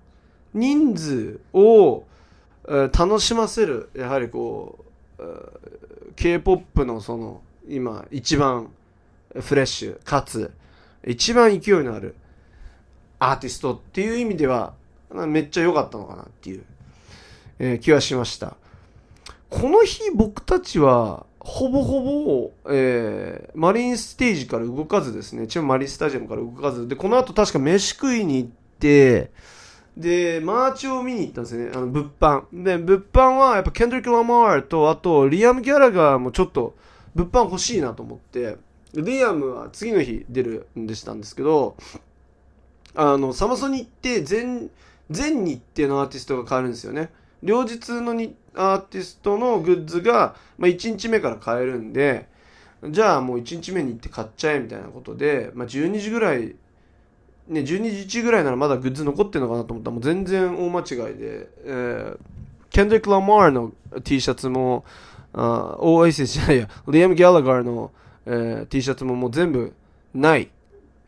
人数を、楽しませる、やはりこう、K-POP のその、今、一番フレッシュ、かつ、一番勢いのあるアーティストっていう意味では、めっちゃ良かったのかなっていう、えー、気はしました。この日僕たちは、ほぼほぼ、えー、マリンステージから動かずですね、チームマリンスタジアムから動かず、で、この後確か飯食いに行って、で、 merch を見に行ったんですね、あの、物販。で、物販はやっぱケンドリック・ラマールと、あと、リアム・ギャラガーもちょっと、物販欲しいなと思って、リアムは次の日出るんでしたんですけど、あの、サマソニ行って全、全日程のアーティストが変わるんですよね。両日のにアーティストのグッズが、まあ、1日目から買えるんで、じゃあもう1日目に行って買っちゃえみたいなことで、まあ、12時ぐらい、ね、12時1ぐらいならまだグッズ残ってるのかなと思ったらもう全然大間違いで、えー、ケンドリック・ラマーの T シャツも、あオアシスじゃないや、リアム・ギャラガーの、えー、T シャツももう全部ない。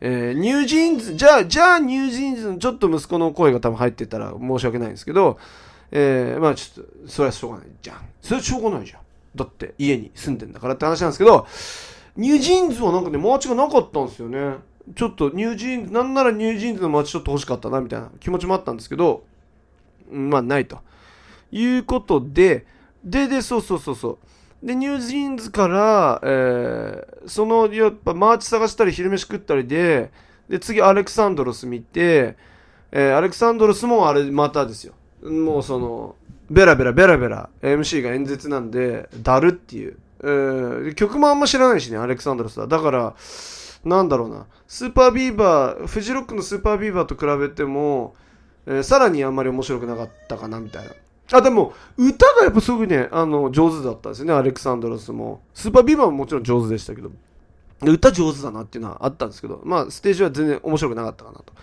えー、ニュージーンズ、じゃあ、じゃあニュージーンズのちょっと息子の声が多分入ってたら申し訳ないんですけど、えー、まあちょっと、それはしょうがないじゃん。それはしょうがないじゃん。だって家に住んでんだからって話なんですけど、ニュージーンズはなんかね、 merch がなかったんですよね。ちょっとニュージーンズ、なんならニュージーンズの merch ちょっと欲しかったな、みたいな気持ちもあったんですけど、まあないと。いうことで、で、で、そうそうそうそう。で、ニュージーンズから、えー、その、やっぱ merch 探したり昼飯食ったりで、で、次アレクサンドロス見て、えー、アレクサンドロスもあれまたですよ。もうその、ベラベラベラベラ MC が演説なんで、だるっていう。えー、曲もあんま知らないしね、アレクサンドロスは。だから、なんだろうな。スーパービーバー、フジロックのスーパービーバーと比べても、えー、さらにあんまり面白くなかったかな、みたいな。あ、でも、歌がやっぱすごくね、あの、上手だったんですよね、アレクサンドロスも。スーパービーバーももちろん上手でしたけど。歌上手だなっていうのはあったんですけど、まあ、ステージは全然面白くなかったかなと。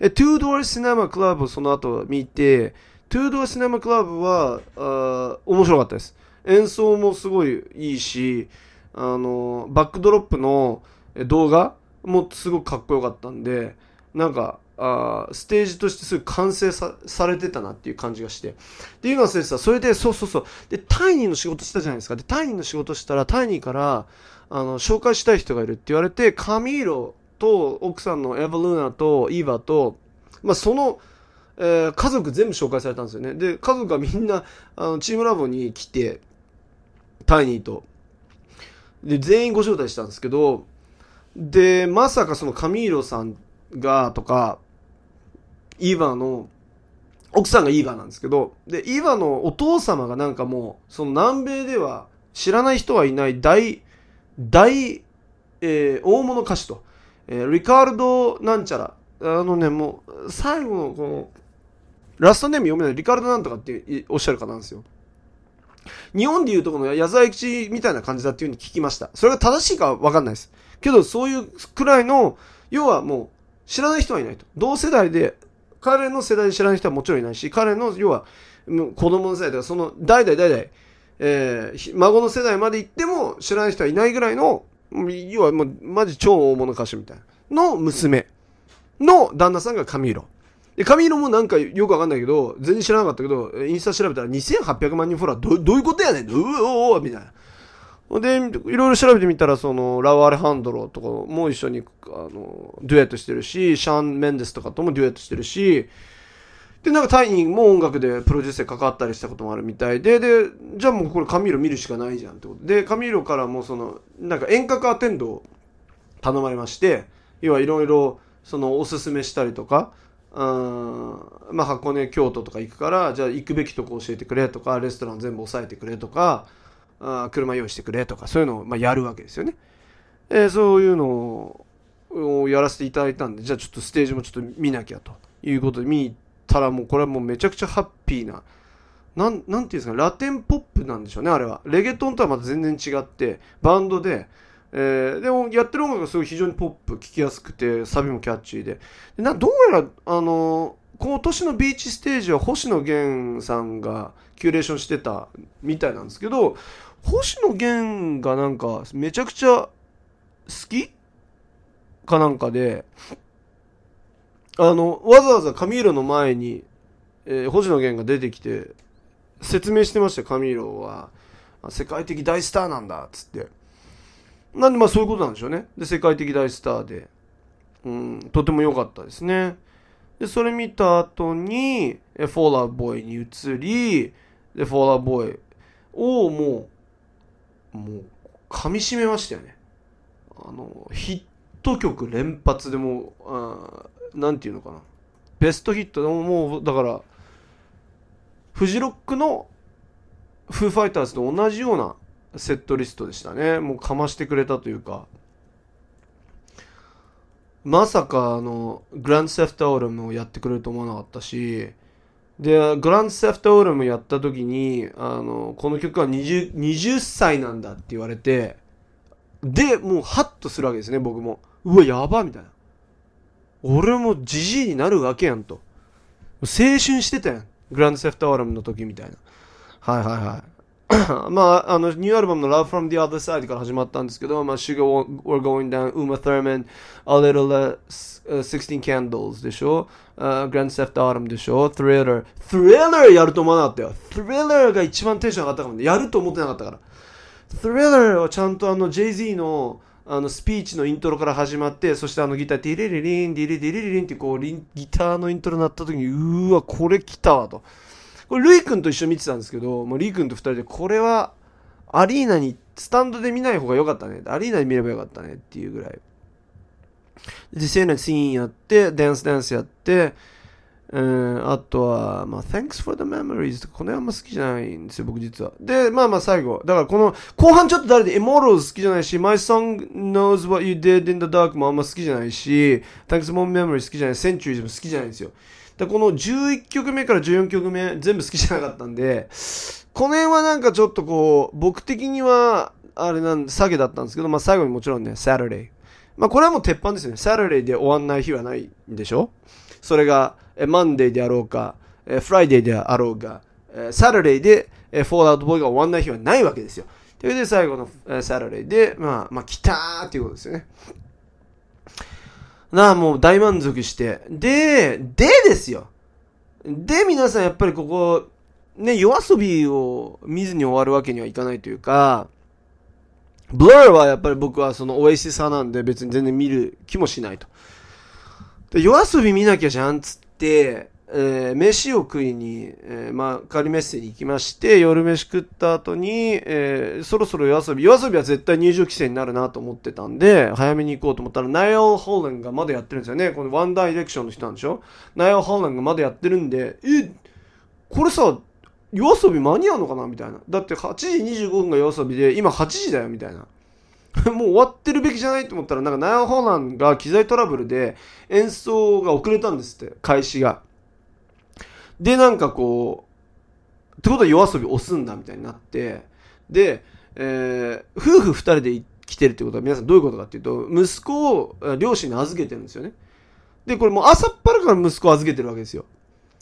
え、トゥードアーシネマクラブをその後見て、トゥードアシネマクラブはあ面白かったです。演奏もすごいいいし、あの、バックドロップの動画もすごくかっこよかったんで、なんか、あステージとしてすぐ完成さされてたなっていう感じがして。っていうのはさ、それで、そうそうそう。で、タイニーの仕事したじゃないですか。で、タイニーの仕事したら、タイニーから、あの、紹介したい人がいるって言われて、カミーロと奥さんのエヴァ・ルーナとイーバと、まあ、その、えー、家族全部紹介されたんですよね。で、家族がみんな、あの、チームラボに来て、タイニーと。で、全員ご招待したんですけど、で、まさかそのカミーロさんが、とか、イーバーの、奥さんがイーバーなんですけど、で、イーバーのお父様がなんかもう、その南米では知らない人はいない大、大、えー、大物歌手と、えー、リカルド・なんちゃら、あのね、もう、最後のこの、ラストネーム読めないリカルドなんとかっておっしゃる方なんですよ。日本でいうとこの矢沢永吉みたいな感じだっていうふうに聞きました。それが正しいかわかんないです。けど、そういうくらいの、要はもう、知らない人はいないと。同世代で、彼の世代で知らない人はもちろんいないし、彼の、要は、子供の世代とか、その、代々代々、えー、孫の世代まで行っても知らない人はいないぐらいの、要はもう、マジ超大物歌手みたいな、の娘の旦那さんがカミーロ。で、髪色もなんかよくわかんないけど、全然知らなかったけど、インスタ調べたら2800万人フォロワー、どどういうことやねんうおおみたいな。で、いろいろ調べてみたら、その、ラウ・アレハンドロとかも一緒に、あの、デュエットしてるし、シャン・メンデスとかともデュエットしてるし、で、なんかタイにも音楽でプロデュースで関わったりしたこともあるみたいで、で、じゃあもうこれカミーロ見るしかないじゃんってことで、カミーロからもその、なんか遠隔アテンドを頼まれまして、要はいろいろ、その、おすすめしたりとか、うん。まあ、箱根京都とか行くからじゃあ行くべきとこ教えてくれとかレストラン全部押さえてくれとかあ車用意してくれとかそういうのをまあやるわけですよね、えー、そういうのをやらせていただいたんでじゃあちょっとステージもちょっと見なきゃということで見たらもうこれはもうめちゃくちゃハッピーななんなんていうんですかラテンポップなんでしょうねあれは。レゲトンとはまた全然違ってバンドでえー、でもやってる音楽がすごい非常にポップ聴きやすくてサビもキャッチーで。でなどうやらあの今年のビーチステージは星野源さんがキュレーションしてたみたいなんですけど星野源がなんかめちゃくちゃ好き？かなんかであのわざわざカミーロの前に、えー、星野源が出てきて説明してましたカミーロは。世界的大スターなんだっつって。なんでまあそういうことなんでしょうね。で、世界的大スターで、うん、とても良かったですね。で、それ見た後に、フォーラーボーイに移り、で、フォーラーボーイをもう、もう、噛み締めましたよね。あの、ヒット曲連発でもう、あなんていうのかな。ベストヒットでももう、だから、フジロックのフーファイターズと同じようなセットリストでしたね。もうかましてくれたというか。まさかあのグランドセフトオールムをやってくれると思わなかったし。でグランドセフトオールムやった時にあのこの曲は 20, 20歳なんだって言われてでもうハッとするわけですね僕も。うわやばみたいな。俺もじじいになるわけやんと。青春してたやん。グランドセフトオールムの時みたいな。はいはいはい。まあ、あの、ニューアルバムの Love from the Other Side から始まったんですけど、まあ、Sugar We're Going Down, Uma Thurman, A Little、uh, 16 Candles でしょ、uh, Grand Theft Autumn でしょ？Thriller。Thriller やると思わなかったよ。Thriller が一番テンション上がったかもね。やると思ってなかったから。Thriller はちゃんとあの Jay-Z のあのスピーチのイントロから始まって、そしてあのギター、ディリリリン、ディリディリリリンってこう、ギターのイントロ鳴った時に、うーわ、これ来たわと。これ、ルイ君と一緒に見てたんですけど、もうリー君と二人で、これは、アリーナに、スタンドで見ない方が良かったね。アリーナで見ればよかったねっていうぐらい。で、そういうのシーンやって、ダンスダンスやって、うん、あとは、まあ、Thanks for the memories とか、この辺あんま好きじゃないんですよ、僕実は。で、まあまあ最後。だからこの、後半ちょっと誰で、Immortals 好きじゃないし、My song knows what you did in the dark もあんま好きじゃないし、Thanks for memories 好きじゃない、Centuries も好きじゃないんですよ。でこの11曲目から14曲目全部好きじゃなかったんで、この辺はなんかちょっとこう、僕的には、あれなんで、下げだったんですけど、まあ最後にもちろんね、Saturday。まあこれはもう鉄板ですよね。Saturday で終わんない日はないんでしょ？それが、え、Monday であろうか、え、Friday であろうが、え、Saturday で、え、Fallout Boy が終わんない日はないわけですよ。というで最後の、え、Saturday で、まあ、まあ来たーっていうことですよね。なあ、もう大満足して。で、でですよ。で、皆さんやっぱりここ、ね、夜遊びを見ずに終わるわけにはいかないというか、ブラーはやっぱり僕はそのオアシス派なんで別に全然見る気もしないと。で YOASOBI 見なきゃじゃんつって、えー、飯を食いに、えー、まあ、幕張メッセに行きまして、夜飯食った後に、えー、そろそろ夜遊び、夜遊びは絶対入場規制になるなと思ってたんで、早めに行こうと思ったら、ナイル・ホーランがまだやってるんですよね。このワンダイレクションの人なんでしょ？ナイル・ホーランがまだやってるんで、え、これさ、夜遊び間に合うのかなみたいな。だって8時25分が夜遊びで、今8時だよ、みたいな。もう終わってるべきじゃないと思ったら、なんかナイオ・ホーランが機材トラブルで演奏が遅れたんですって、開始が。で、なんかこう、ってことは夜遊び押すんだみたいになって、で、えー、夫婦二人で来てるってことは皆さんどういうことかっていうと、息子を両親に預けてるんですよね。で、これもう朝っぱらから息子を預けてるわけですよ。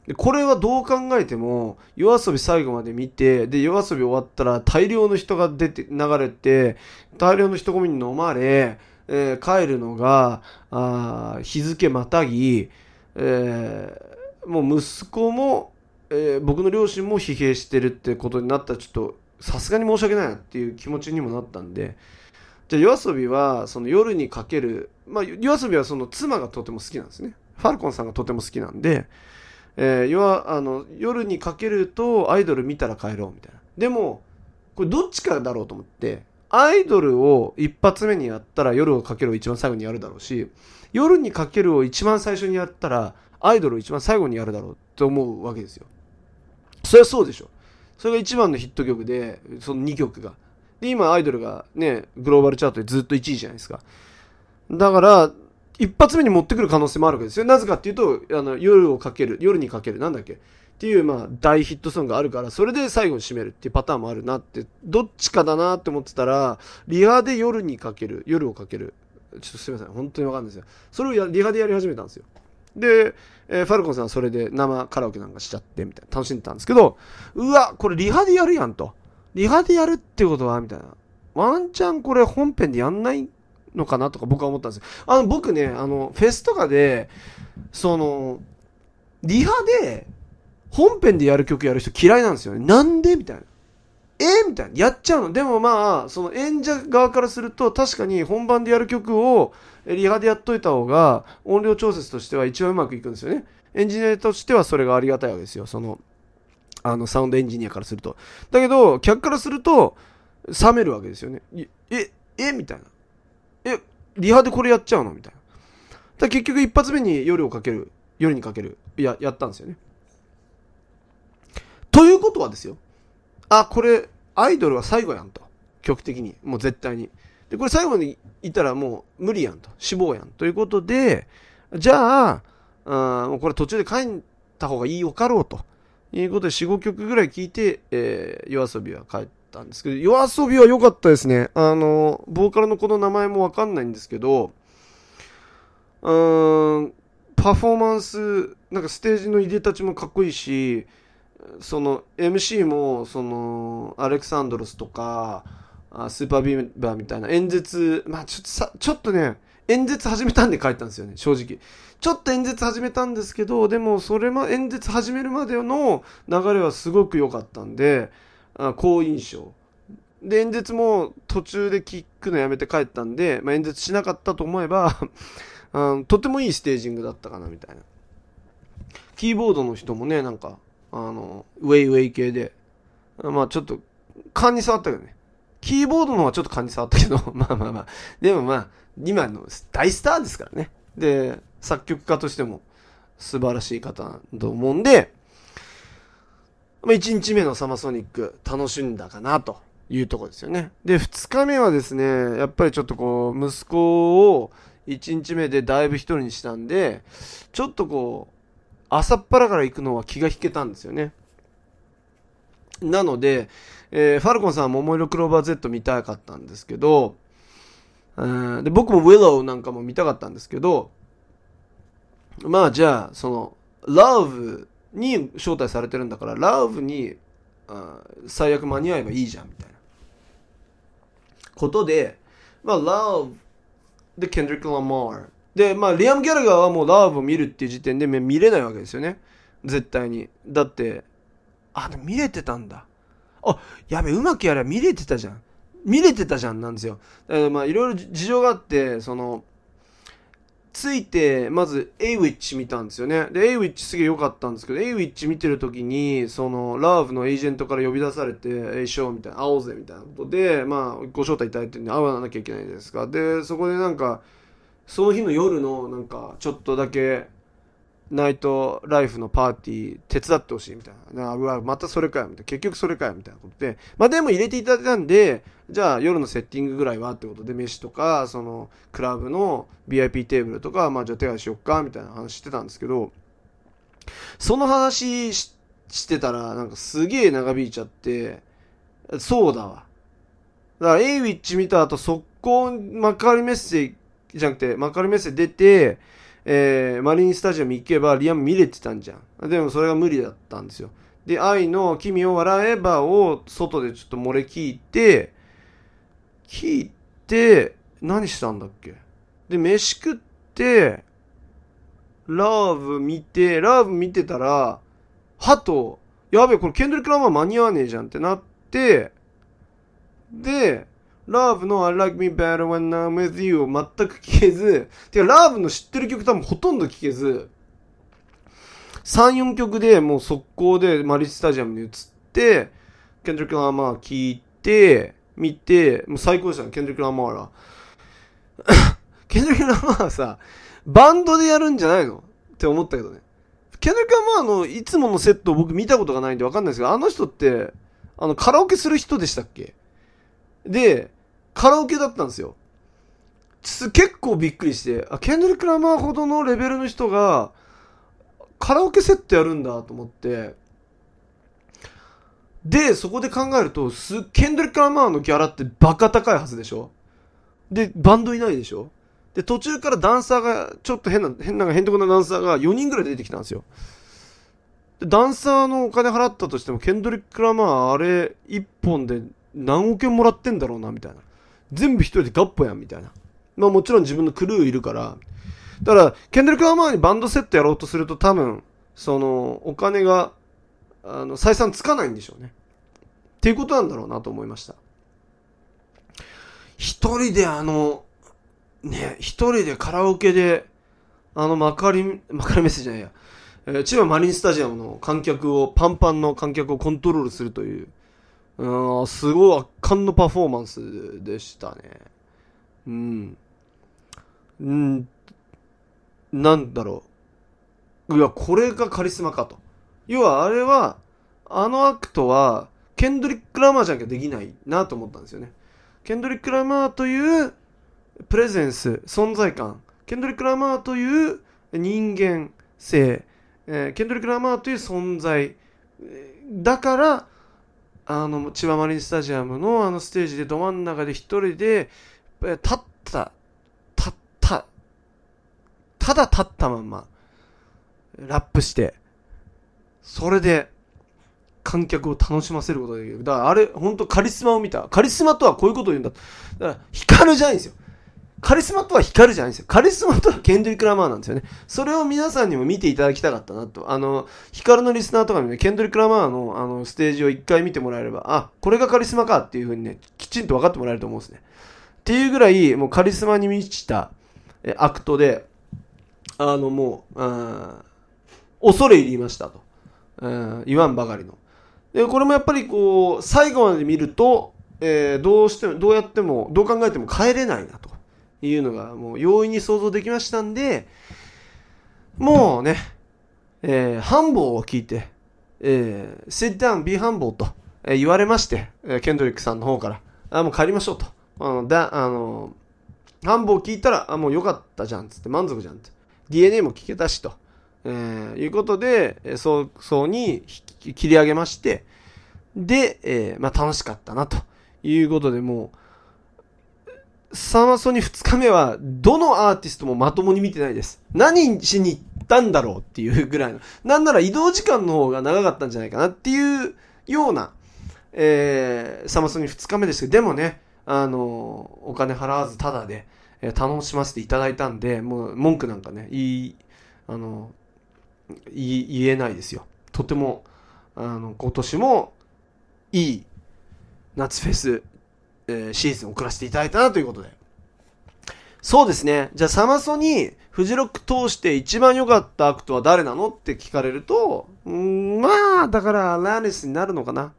で、これはどう考えても、夜遊び最後まで見て、で、夜遊び終わったら大量の人が出て、流れて、大量の人混みに飲まれ、えー、帰るのが、あ日付またぎ、えーもう息子も、えー僕の両親も疲弊してるってことになったらちょっとさすがに申し訳ないなっていう気持ちにもなったんで。じゃあ夜遊びはその夜にかけるまあ夜遊びはその妻がとても好きなんですね。ファルコンさんがとても好きなんで、えー夜あの夜にかけるとアイドル見たら帰ろうみたいな。でもこれどっちかだろうと思ってアイドルを一発目にやったら夜をかけるを一番最後にやるだろうし夜にかけるを一番最初にやったらアイドルを一番最後にやるだろうって思うわけですよ。それはそうでしょ。それが一番のヒット曲でその2曲が。で今アイドルがねグローバルチャートでずっと1位じゃないですか。だから一発目に持ってくる可能性もあるわけですよ。なぜかっていうとあの夜をかける夜にかけるなんだっけ。っていうまあ大ヒットソングがあるからそれで最後に締めるっていうパターンもあるなって。どっちかだなって思ってたらリハで夜にかける夜をかける。ちょっとすみません。本当にわかんないですよ。それをやリハでやり始めたんですよ。で、えーファルコンさんはそれで生カラオケなんかしちゃってみたいな。楽しんでたんですけどうわこれリハでやるやんと。リハでやるってことはみたいな。ワンチャンこれ本編でやんないのかなとか僕は思ったんですよ。あの僕ねあのフェスとかでそのリハで本編でやる曲やる人嫌いなんですよね。なんで？みたいな。えみたいな。やっちゃうの。でもまあその演者側からすると確かに本番でやる曲をリハでやっといた方が音量調節としては一番うまくいくんですよね。エンジニアとしてはそれがありがたいわけですよ。そのあのサウンドエンジニアからすると。だけど客からすると冷めるわけですよね。いええみたいな。えリハでこれやっちゃうの？みたいな。だ結局一発目に夜をかける。夜にかける。ややったんですよね。ということはですよ。あこれアイドルは最後やんと。曲的に。もう絶対に。でこれ最後に言ったらもう無理やんと。死亡やんと。いうことでじゃああもうこれ途中で帰った方がいいよかろうと。いうことで45曲ぐらい聴いて、えー、夜遊びは帰ったんですけど夜遊びは良かったですね。あのボーカルの子の名前もわかんないんですけどうーんパフォーマンスなんかステージのいでたちもかっこいいしその MC もそのアレクサンドロスとかスーパービーバーみたいな演説まあちょっとさちょっとね演説始めたんで帰ったんですよね正直。ちょっと演説始めたんですけどでもそれも演説始めるまでの流れはすごく良かったんであ好印象。で演説も途中で聞くのやめて帰ったんで、まあ、演説しなかったと思えば あとてもいいステージングだったかなみたいな。キーボードの人もねなんかあのウェイウェイ系で。まあちょっと勘に触ったけどね。キーボードの方はちょっと勘に触ったけど。まあまあまあ。でもまあ今の大スターですからね。で作曲家としても素晴らしい方だと思うんで、まあ、1日目のサマソニック楽しんだかなというとこですよね。で2日目はですねやっぱりちょっとこう息子を1日目でだいぶ一人にしたんでちょっとこう朝っぱらから行くのは気が引けたんですよねなので、えーファルコンさんは桃色クローバー Z 見たかったんですけど、うんで僕もウィローなんかも見たかったんですけど、まあじゃあ、その、Love に招待されてるんだから、Love にあ最悪間に合えばいいじゃん、みたいな。ことで、まあ Love で Kendrick Lamar で、まあリアム・ギャラガーはもう Love を見るっていう時点で見れないわけですよね。絶対に。だって、あ、でも見れてたんだ。あ、やべ、うまくやれば見れてたじゃん。見れてたじゃんなんですよ。だからまあいろいろ事情があって、その、ついて、まず、エイウィッチ見たんですよね。で、エイウィッチすげえ良かったんですけど、エイウィッチ見てる時に、その、ラーブのエージェントから呼び出されて、えいしょみたいな、会おうぜみたいなことで、まあ、ご招待いただいてるんで、会わなきゃいけないじゃないですか。で、そこでなんか、その日の夜の、なんか、ちょっとだけ、ナイトライフのパーティー手伝ってほしいみたいな。うわ、またそれかよ、みたいな。結局それかよ、みたいなことで。まあでも入れていただいたんで、じゃあ夜のセッティングぐらいはってことで、飯とか、その、クラブの VIP テーブルとか、まあじゃあ手配しよっか、みたいな話してたんですけど、その話ししてたら、なんかすげえ長引いちゃって、そうだわ。だから、エイウィッチ見た後、速攻幕張メッセージじゃなくて、幕張メッセ出て、えーマリンスタジアム行けばリアム見れてたんじゃん。でもそれが無理だったんですよ。で、愛の君を笑えばを外でちょっと漏れ聞いて、聞いて、何したんだっけ？で、飯食って、ラーブ見て、ラーブ見てたら、はと、やべえ、これケンドリック・ラマー間に合わねえじゃんってなって、で、ラーブの I like me better when I'm with you. を全く聴けず、てかラーブの知ってる曲多分ほとんど聴けず、3、4曲でもう速攻でマリスタジアムに移って、ケンドリック・ラマー聴いて、見て、もう最高でしたね、ケンドリック・ラマーは。ケンドリック・ラマーはさ、バンドでやるんじゃないの？って思ったけどね。ケンドリック・ラマーのいつものセットを僕見たことがないんでわかんないですけど、あの人って、あの、カラオケする人でしたっけ？で、カラオケだったんですよ。結構びっくりして、あ、ケンドリック・ラマーほどのレベルの人が、カラオケセットやるんだと思って、で、そこで考えると、す、ケンドリック・ラマーのギャラってバカ高いはずでしょ？で、バンドいないでしょ？で、途中からダンサーが、ちょっと変な、変な、変とこなダンサーが4人ぐらい出てきたんですよ。で、ダンサーのお金払ったとしても、ケンドリック・ラマーあれ、1本で何億円もらってんだろうな、みたいな。全部一人でガッポやん、みたいな。まあもちろん自分のクルーいるから。だから、ケンドリック・ラマーにバンドセットやろうとすると多分、その、お金が、あの、採算つかないんでしょうね。っていうことなんだろうなと思いました。一人であの、ね、一人でカラオケで、あの、マカリ、マカリメッセージじゃないや、えー、千葉マリンスタジアムの観客を、パンパンの観客をコントロールするという、うん、すごい圧巻のパフォーマンスでしたね。うん。うん、なんだろう。いや、これがカリスマかと。要は、あれは、あのアクトは、ケンドリック・ラマーじゃなきゃできないなと思ったんですよね。ケンドリック・ラマーというプレゼンス、存在感、ケンドリック・ラマーという人間性、えー、ケンドリック・ラマーという存在、だから、あの、千葉マリンスタジアムのあのステージでど真ん中で一人で、立った、立った、ただ立ったまんま、ラップして、それで、観客を楽しませることができる。だからあれ、本当カリスマを見た。カリスマとはこういうことを言うんだ。だから、光るじゃないんですよ。カリスマとは光るじゃないんですよ。カリスマとはケンドリック・ラマーなんですよね。それを皆さんにも見ていただきたかったなと。あの、光のリスナーとかにね、ケンドリック・ラマーのあのステージを一回見てもらえれば、あ、これがカリスマかっていうふうにね、きちんと分かってもらえると思うんですね。っていうぐらい、もうカリスマに満ちたえアクトで、あの、もう、あ恐れ入りましたと。うん言わんばかりの。で、これもやっぱりこう、最後まで見ると、えー、どうしても、どうやっても、どう考えても帰れないなと。いうのがもう容易に想像できましたんで、もうね、えー、繁忙を聞いて、えー、sit down, be humble と、え、言われまして、えー、ケンドリックさんの方から、あ、もう帰りましょうと。あの、だ、あの、繁忙聞いたら、あ、もうよかったじゃん、つって満足じゃんって。DNA も聞けたしと、えー、いうことで、えー、早々に切り上げまして、で、えー、まあ楽しかったなということで、もう、サマソニ2日目は、どのアーティストもまともに見てないです。何しに行ったんだろうっていうぐらいの。なんなら移動時間の方が長かったんじゃないかなっていうような、えー、サマソニ2日目ですけど、でもね、あの、お金払わずタダで、えー、楽しませていただいたんで、もう文句なんかね、言い、あの、言言えないですよ。とても、あの、今年も、いい夏フェスえー、シーズン送らせていただいたなということで。そうですね。じゃあサマソニフジロック通して一番良かったアクトは誰なのって聞かれると、んまあ、だからアラニスになるのかな。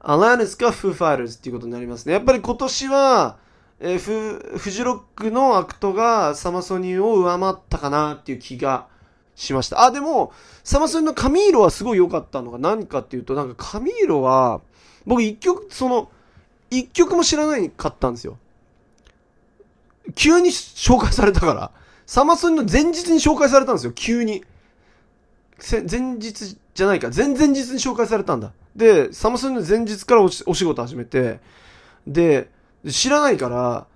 アラニスかフーファイターズっていうことになりますね。やっぱり今年は、えー、フフジロックのアクトがサマソニーを上回ったかなっていう気がしました。あ、でも、サマソニーのカミーロはすごい良かったのが何かっていうと、なんかカミーロは、僕一曲、その、一曲も知らないかったんですよ。急に紹介されたから。サマソニの前日に紹介されたんですよ、急に。前日じゃないか、前々日に紹介されたんだ。で、サマソニの前日からお仕事始めて、で、知らないから、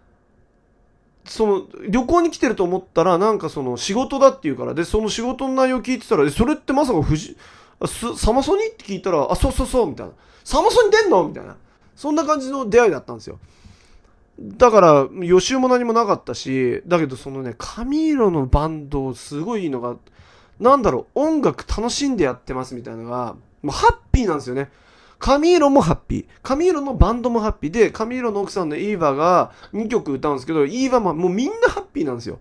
その、旅行に来てると思ったら、なんかその、仕事だって言うから、で、その仕事の内容聞いてたら、それってまさか藤、サマソニ？って聞いたら、あ、そうそうそう、みたいな。サマソニ出んの？みたいな。そんな感じの出会いだったんですよ。だから予習も何もなかったしだけどそのねカミーロのバンドすごいいいのがなんだろう音楽楽しんでやってますみたいなのがもうハッピーなんですよねカミーロもハッピー。カミーロのバンドもハッピーで、カミーロの奥さんのイーヴァが2曲歌うんですけど、イーヴァももうみんなハッピーなんですよ。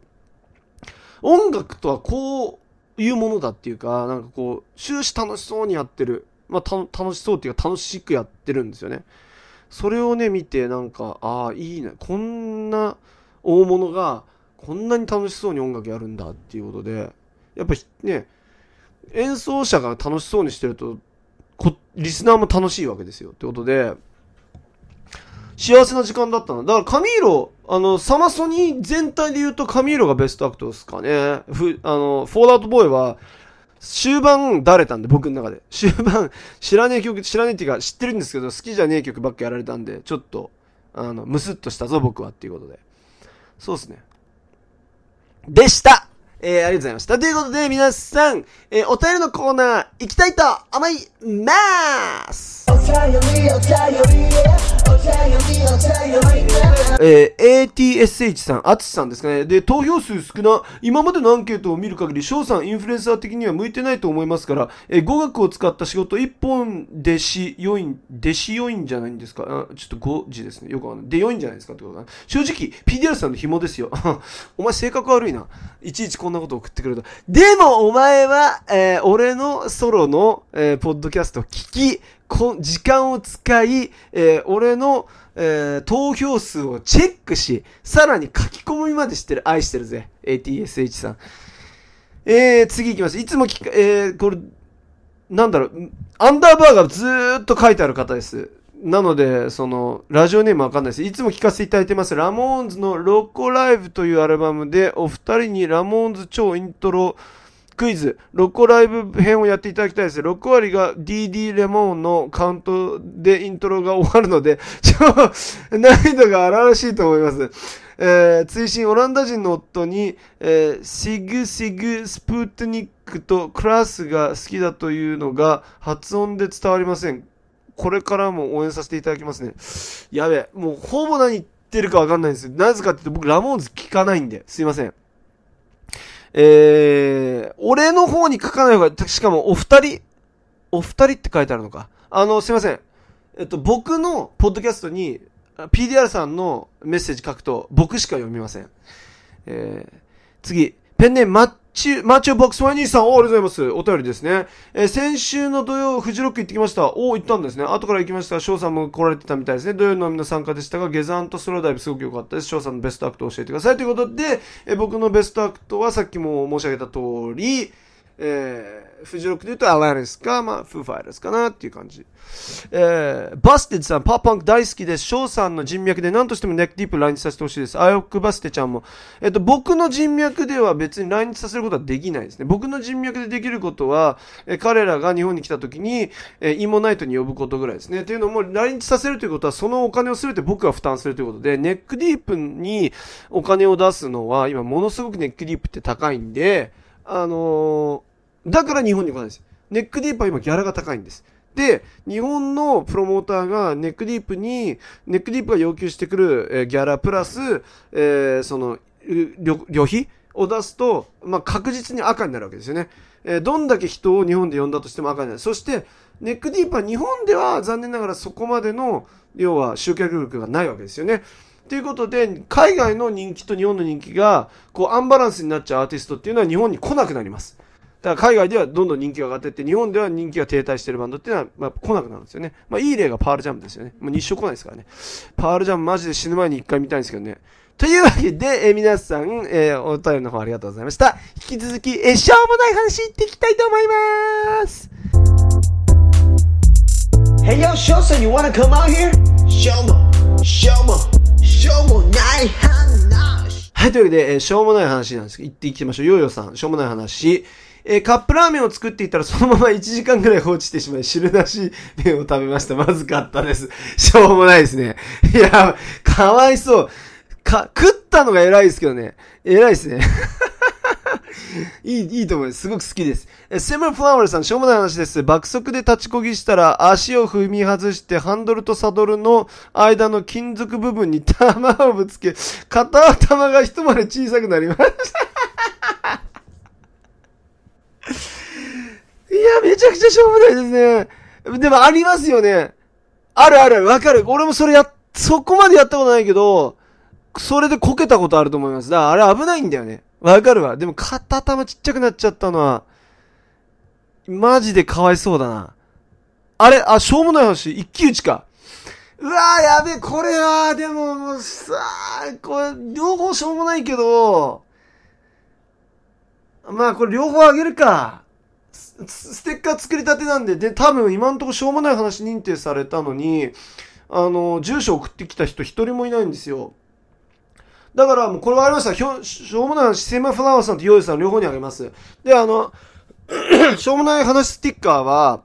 音楽とはこういうものだっていうか、なんかこう、終始楽しそうにやってる。まあ、楽しそうっていうか楽しくやってるんですよね。それをね、見て、なんか、ああ、いいね。こんな大物が、こんなに楽しそうに音楽やるんだっていうことで、やっぱね、演奏者が楽しそうにしてると、こリスナーも楽しいわけですよ。ってことで、幸せな時間だったの。だからカミーロ、あの、サマソニー全体で言うとカミーロがベストアクトですかね。ふ、あの、フォールアウトボーイは、終盤だれたんで、僕の中で。終盤、知らねえ曲、知らねえっていうか、知ってるんですけど、好きじゃねえ曲ばっかやられたんで、ちょっと、あの、ムスッとしたぞ、僕はっていうことで。そうっすね。でしたえー、ありがとうございました。ということで、皆さん、えー、お便りのコーナー、行きたいと思いまーすえー、ATSH さん、アツさんですかね。で、投票数少な。今までのアンケートを見る限り、翔さん、インフルエンサー的には向いてないと思いますから、えー、語学を使った仕事1本でし良い、弟子良いんじゃないんですか？あちょっと5時ですね。よくわかんない。で良いんじゃないですかってことかな。正直、PDR さんの紐ですよ。お前性格悪いな。いちいちこんなこと送ってくると。でもお前は、えー、俺のソロの、えー、ポッドキャストを聞き、こ時間を使い、えー、俺の、えー、投票数をチェックし、さらに書き込みまでしてる、愛してるぜ。ATSH さん。えー、次行きます。いつも聞か、えー、これ、なんだろう、アンダーバーがずーっと書いてある方です。なので、その、ラジオネームわかんないです。いつも聞かせていただいてます。ラモーンズのロッコライブというアルバムで、お二人にラモーンズ超イントロクイズ、ロッコライブ編をやっていただきたいです。6割が DD レモンのカウントでイントロが終わるので、超難易度が荒々しいと思います。えー、追伸オランダ人の夫に、えー、シグシグスプートニックとクラスが好きだというのが発音で伝わりません。これからも応援させていただきますね。やべえ。もうほぼ何言ってるかわかんないんですよ。なぜかって言うと僕ラモーンズ聞かないんで。すいません。えー、俺の方に書かない方が、しかもお二人、お二人って書いてあるのか。あの、すいません。えっと、僕のポッドキャストに PDR さんのメッセージ書くと僕しか読みません。えー、次、ペンネームマッチ、マッチョボックスワニーさん、おありがとうございます。お便りですね。えー、先週の土曜、フジロック行ってきました。お行ったんですね。後から行きました。翔さんも来られてたみたいですね。土曜のみの参加でしたが、 GEZAN とスローダイブすごく良かったです。翔さんのベストアクトを教えてください。ということで、えー、僕のベストアクトはさっきも申し上げた通り、え、フジロックで言うとアラニスか、まあ、フーファイターズかなっていう感じ。えー、バステッドさん、ポップパンク大好きです。翔さんの人脈で何としてもネックディープ来日させてほしいです。アイオックバステちゃんも。えっ、と、僕の人脈では別に来日させることはできないですね。僕の人脈でできることは、えー、彼らが日本に来た時に、えー、エモナイトに呼ぶことぐらいですね。というのも、来日させるということは、そのお金を全て僕が負担するということで、ネックディープにお金を出すのは、今ものすごくネックディープって高いんで、あのー、だから日本に来ないんです。ネックディープは今ギャラが高いんです。で、日本のプロモーターがネックディープに、ネックディープが要求してくる、え、ギャラプラス、えー、その、旅旅費を出すと、まあ、確実に赤になるわけですよね。えー、どんだけ人を日本で呼んだとしても赤になる。そして、ネックディープは日本では残念ながらそこまでの、要は集客力がないわけですよね。ということで、海外の人気と日本の人気が、こう、アンバランスになっちゃうアーティストっていうのは日本に来なくなります。だから海外ではどんどん人気が上がっていって、日本では人気が停滞しているバンドっていうのは、まあ、来なくなるんですよね。まあ、いい例がパールジャムですよね。もう日照来ないですからね。パールジャムマジで死ぬ前に一回見たいんですけどね。というわけで、えー、皆さん、えー、お便りの方ありがとうございました。引き続き、えー、しょうもない話いっていきたいと思います。Hey yo, Shosan, you wanna come out here? しょうも、しょうも、しょうもない話。はい、というわけで、えー、しょうもない話なんですけど、言っていきましょう。ヨーヨーさん、しょうもない話。えー、カップラーメンを作っていたらそのまま1時間ぐらい放置してしまい、汁なし麺を食べました。まずかったです。しょうもないですね。いや、かわいそう。か、食ったのが偉いですけどね。偉いですね。いい、いいと思います。すごく好きです。え、セムフラワーさん、しょうもない話です。爆速で立ちこぎしたら、足を踏み外して、ハンドルとサドルの間の金属部分に玉をぶつけ、片頭が一回り小さくなりました。いや、めちゃくちゃしょうもないですね。でもありますよね。あるある、わかる。俺もそれや、そこまでやったことないけど、それでこけたことあると思います。だからあれ危ないんだよね。わかるわ。でも片頭ちっちゃくなっちゃったのは、マジでかわいそうだな。あれあ、しょうもない話。一騎打ちか。うわーやべえ、これは、でももうさこれ、両方しょうもないけど、まあこれ両方あげるか。ステッカー作りたてなんで、で、多分今んとこしょうもない話認定されたのに、あの、住所送ってきた人一人もいないんですよ。だからもうこれはありました。ひょしょうもない話、セマフラワーさんとヨイさん両方にあげます。で、あの、しょうもない話ステッカーは、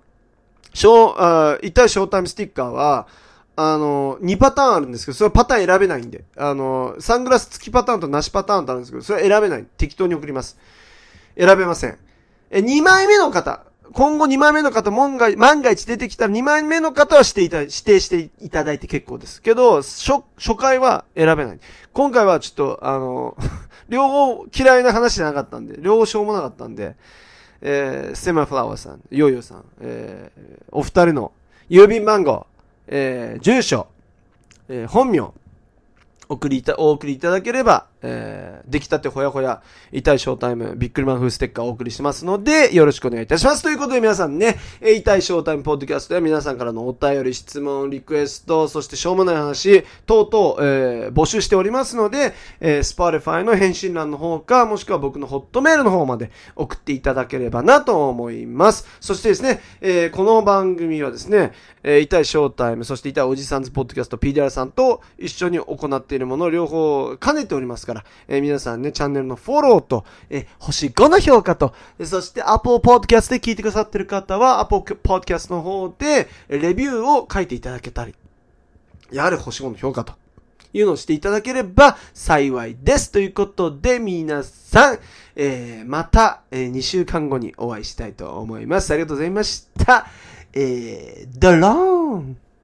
しょう、あ一体ショータイムステッカーは、あの、2パターンあるんですけど、それはパターン選べないんで。あの、サングラス付きパターンとなしパターンとあるんですけど、それは選べない。適当に送ります。選べません。え、2枚目の方、今後2枚目の方、万が万が一出てきたら2枚目の方はしていた、指定していただいて結構です。けど、初、初回は選べない。今回はちょっと、あの、両方嫌いな話じゃなかったんで、両方しょうもなかったんで、えー、ステマフラワーさん、ヨーヨーさん、えー、お二人の郵便番号、えー、住所、えー、本名、送りいた、お送りいただければ、えー、出来たてほやほや、痛いショータイム、ビックリマン風ステッカーをお送りしますので、よろしくお願いいたします。ということで皆さんね、えー、痛いショータイムポッドキャストでは皆さんからのお便り、質問、リクエスト、そしてしょうもない話、等々、えー、募集しておりますので、えー、Spotify の返信欄の方か、もしくは僕のホットメールの方まで送っていただければなと思います。そしてですね、えー、この番組はですね、えー、痛いショータイム、そして痛いおじさんズポッドキャスト PDR さんと一緒に行っているものを両方兼ねておりますから、えー、皆さんね、チャンネルのフォローと、えー、星5の評価と、そして Apple Podcast で聞いてくださってる方は Apple Podcast の方でレビューを書いていただけたり、やはり星5の評価と。いうのをしていただければ幸いです。ということで、皆さん、えー、また、えー、2週間後にお会いしたいと思います。ありがとうございました。えー、ドローン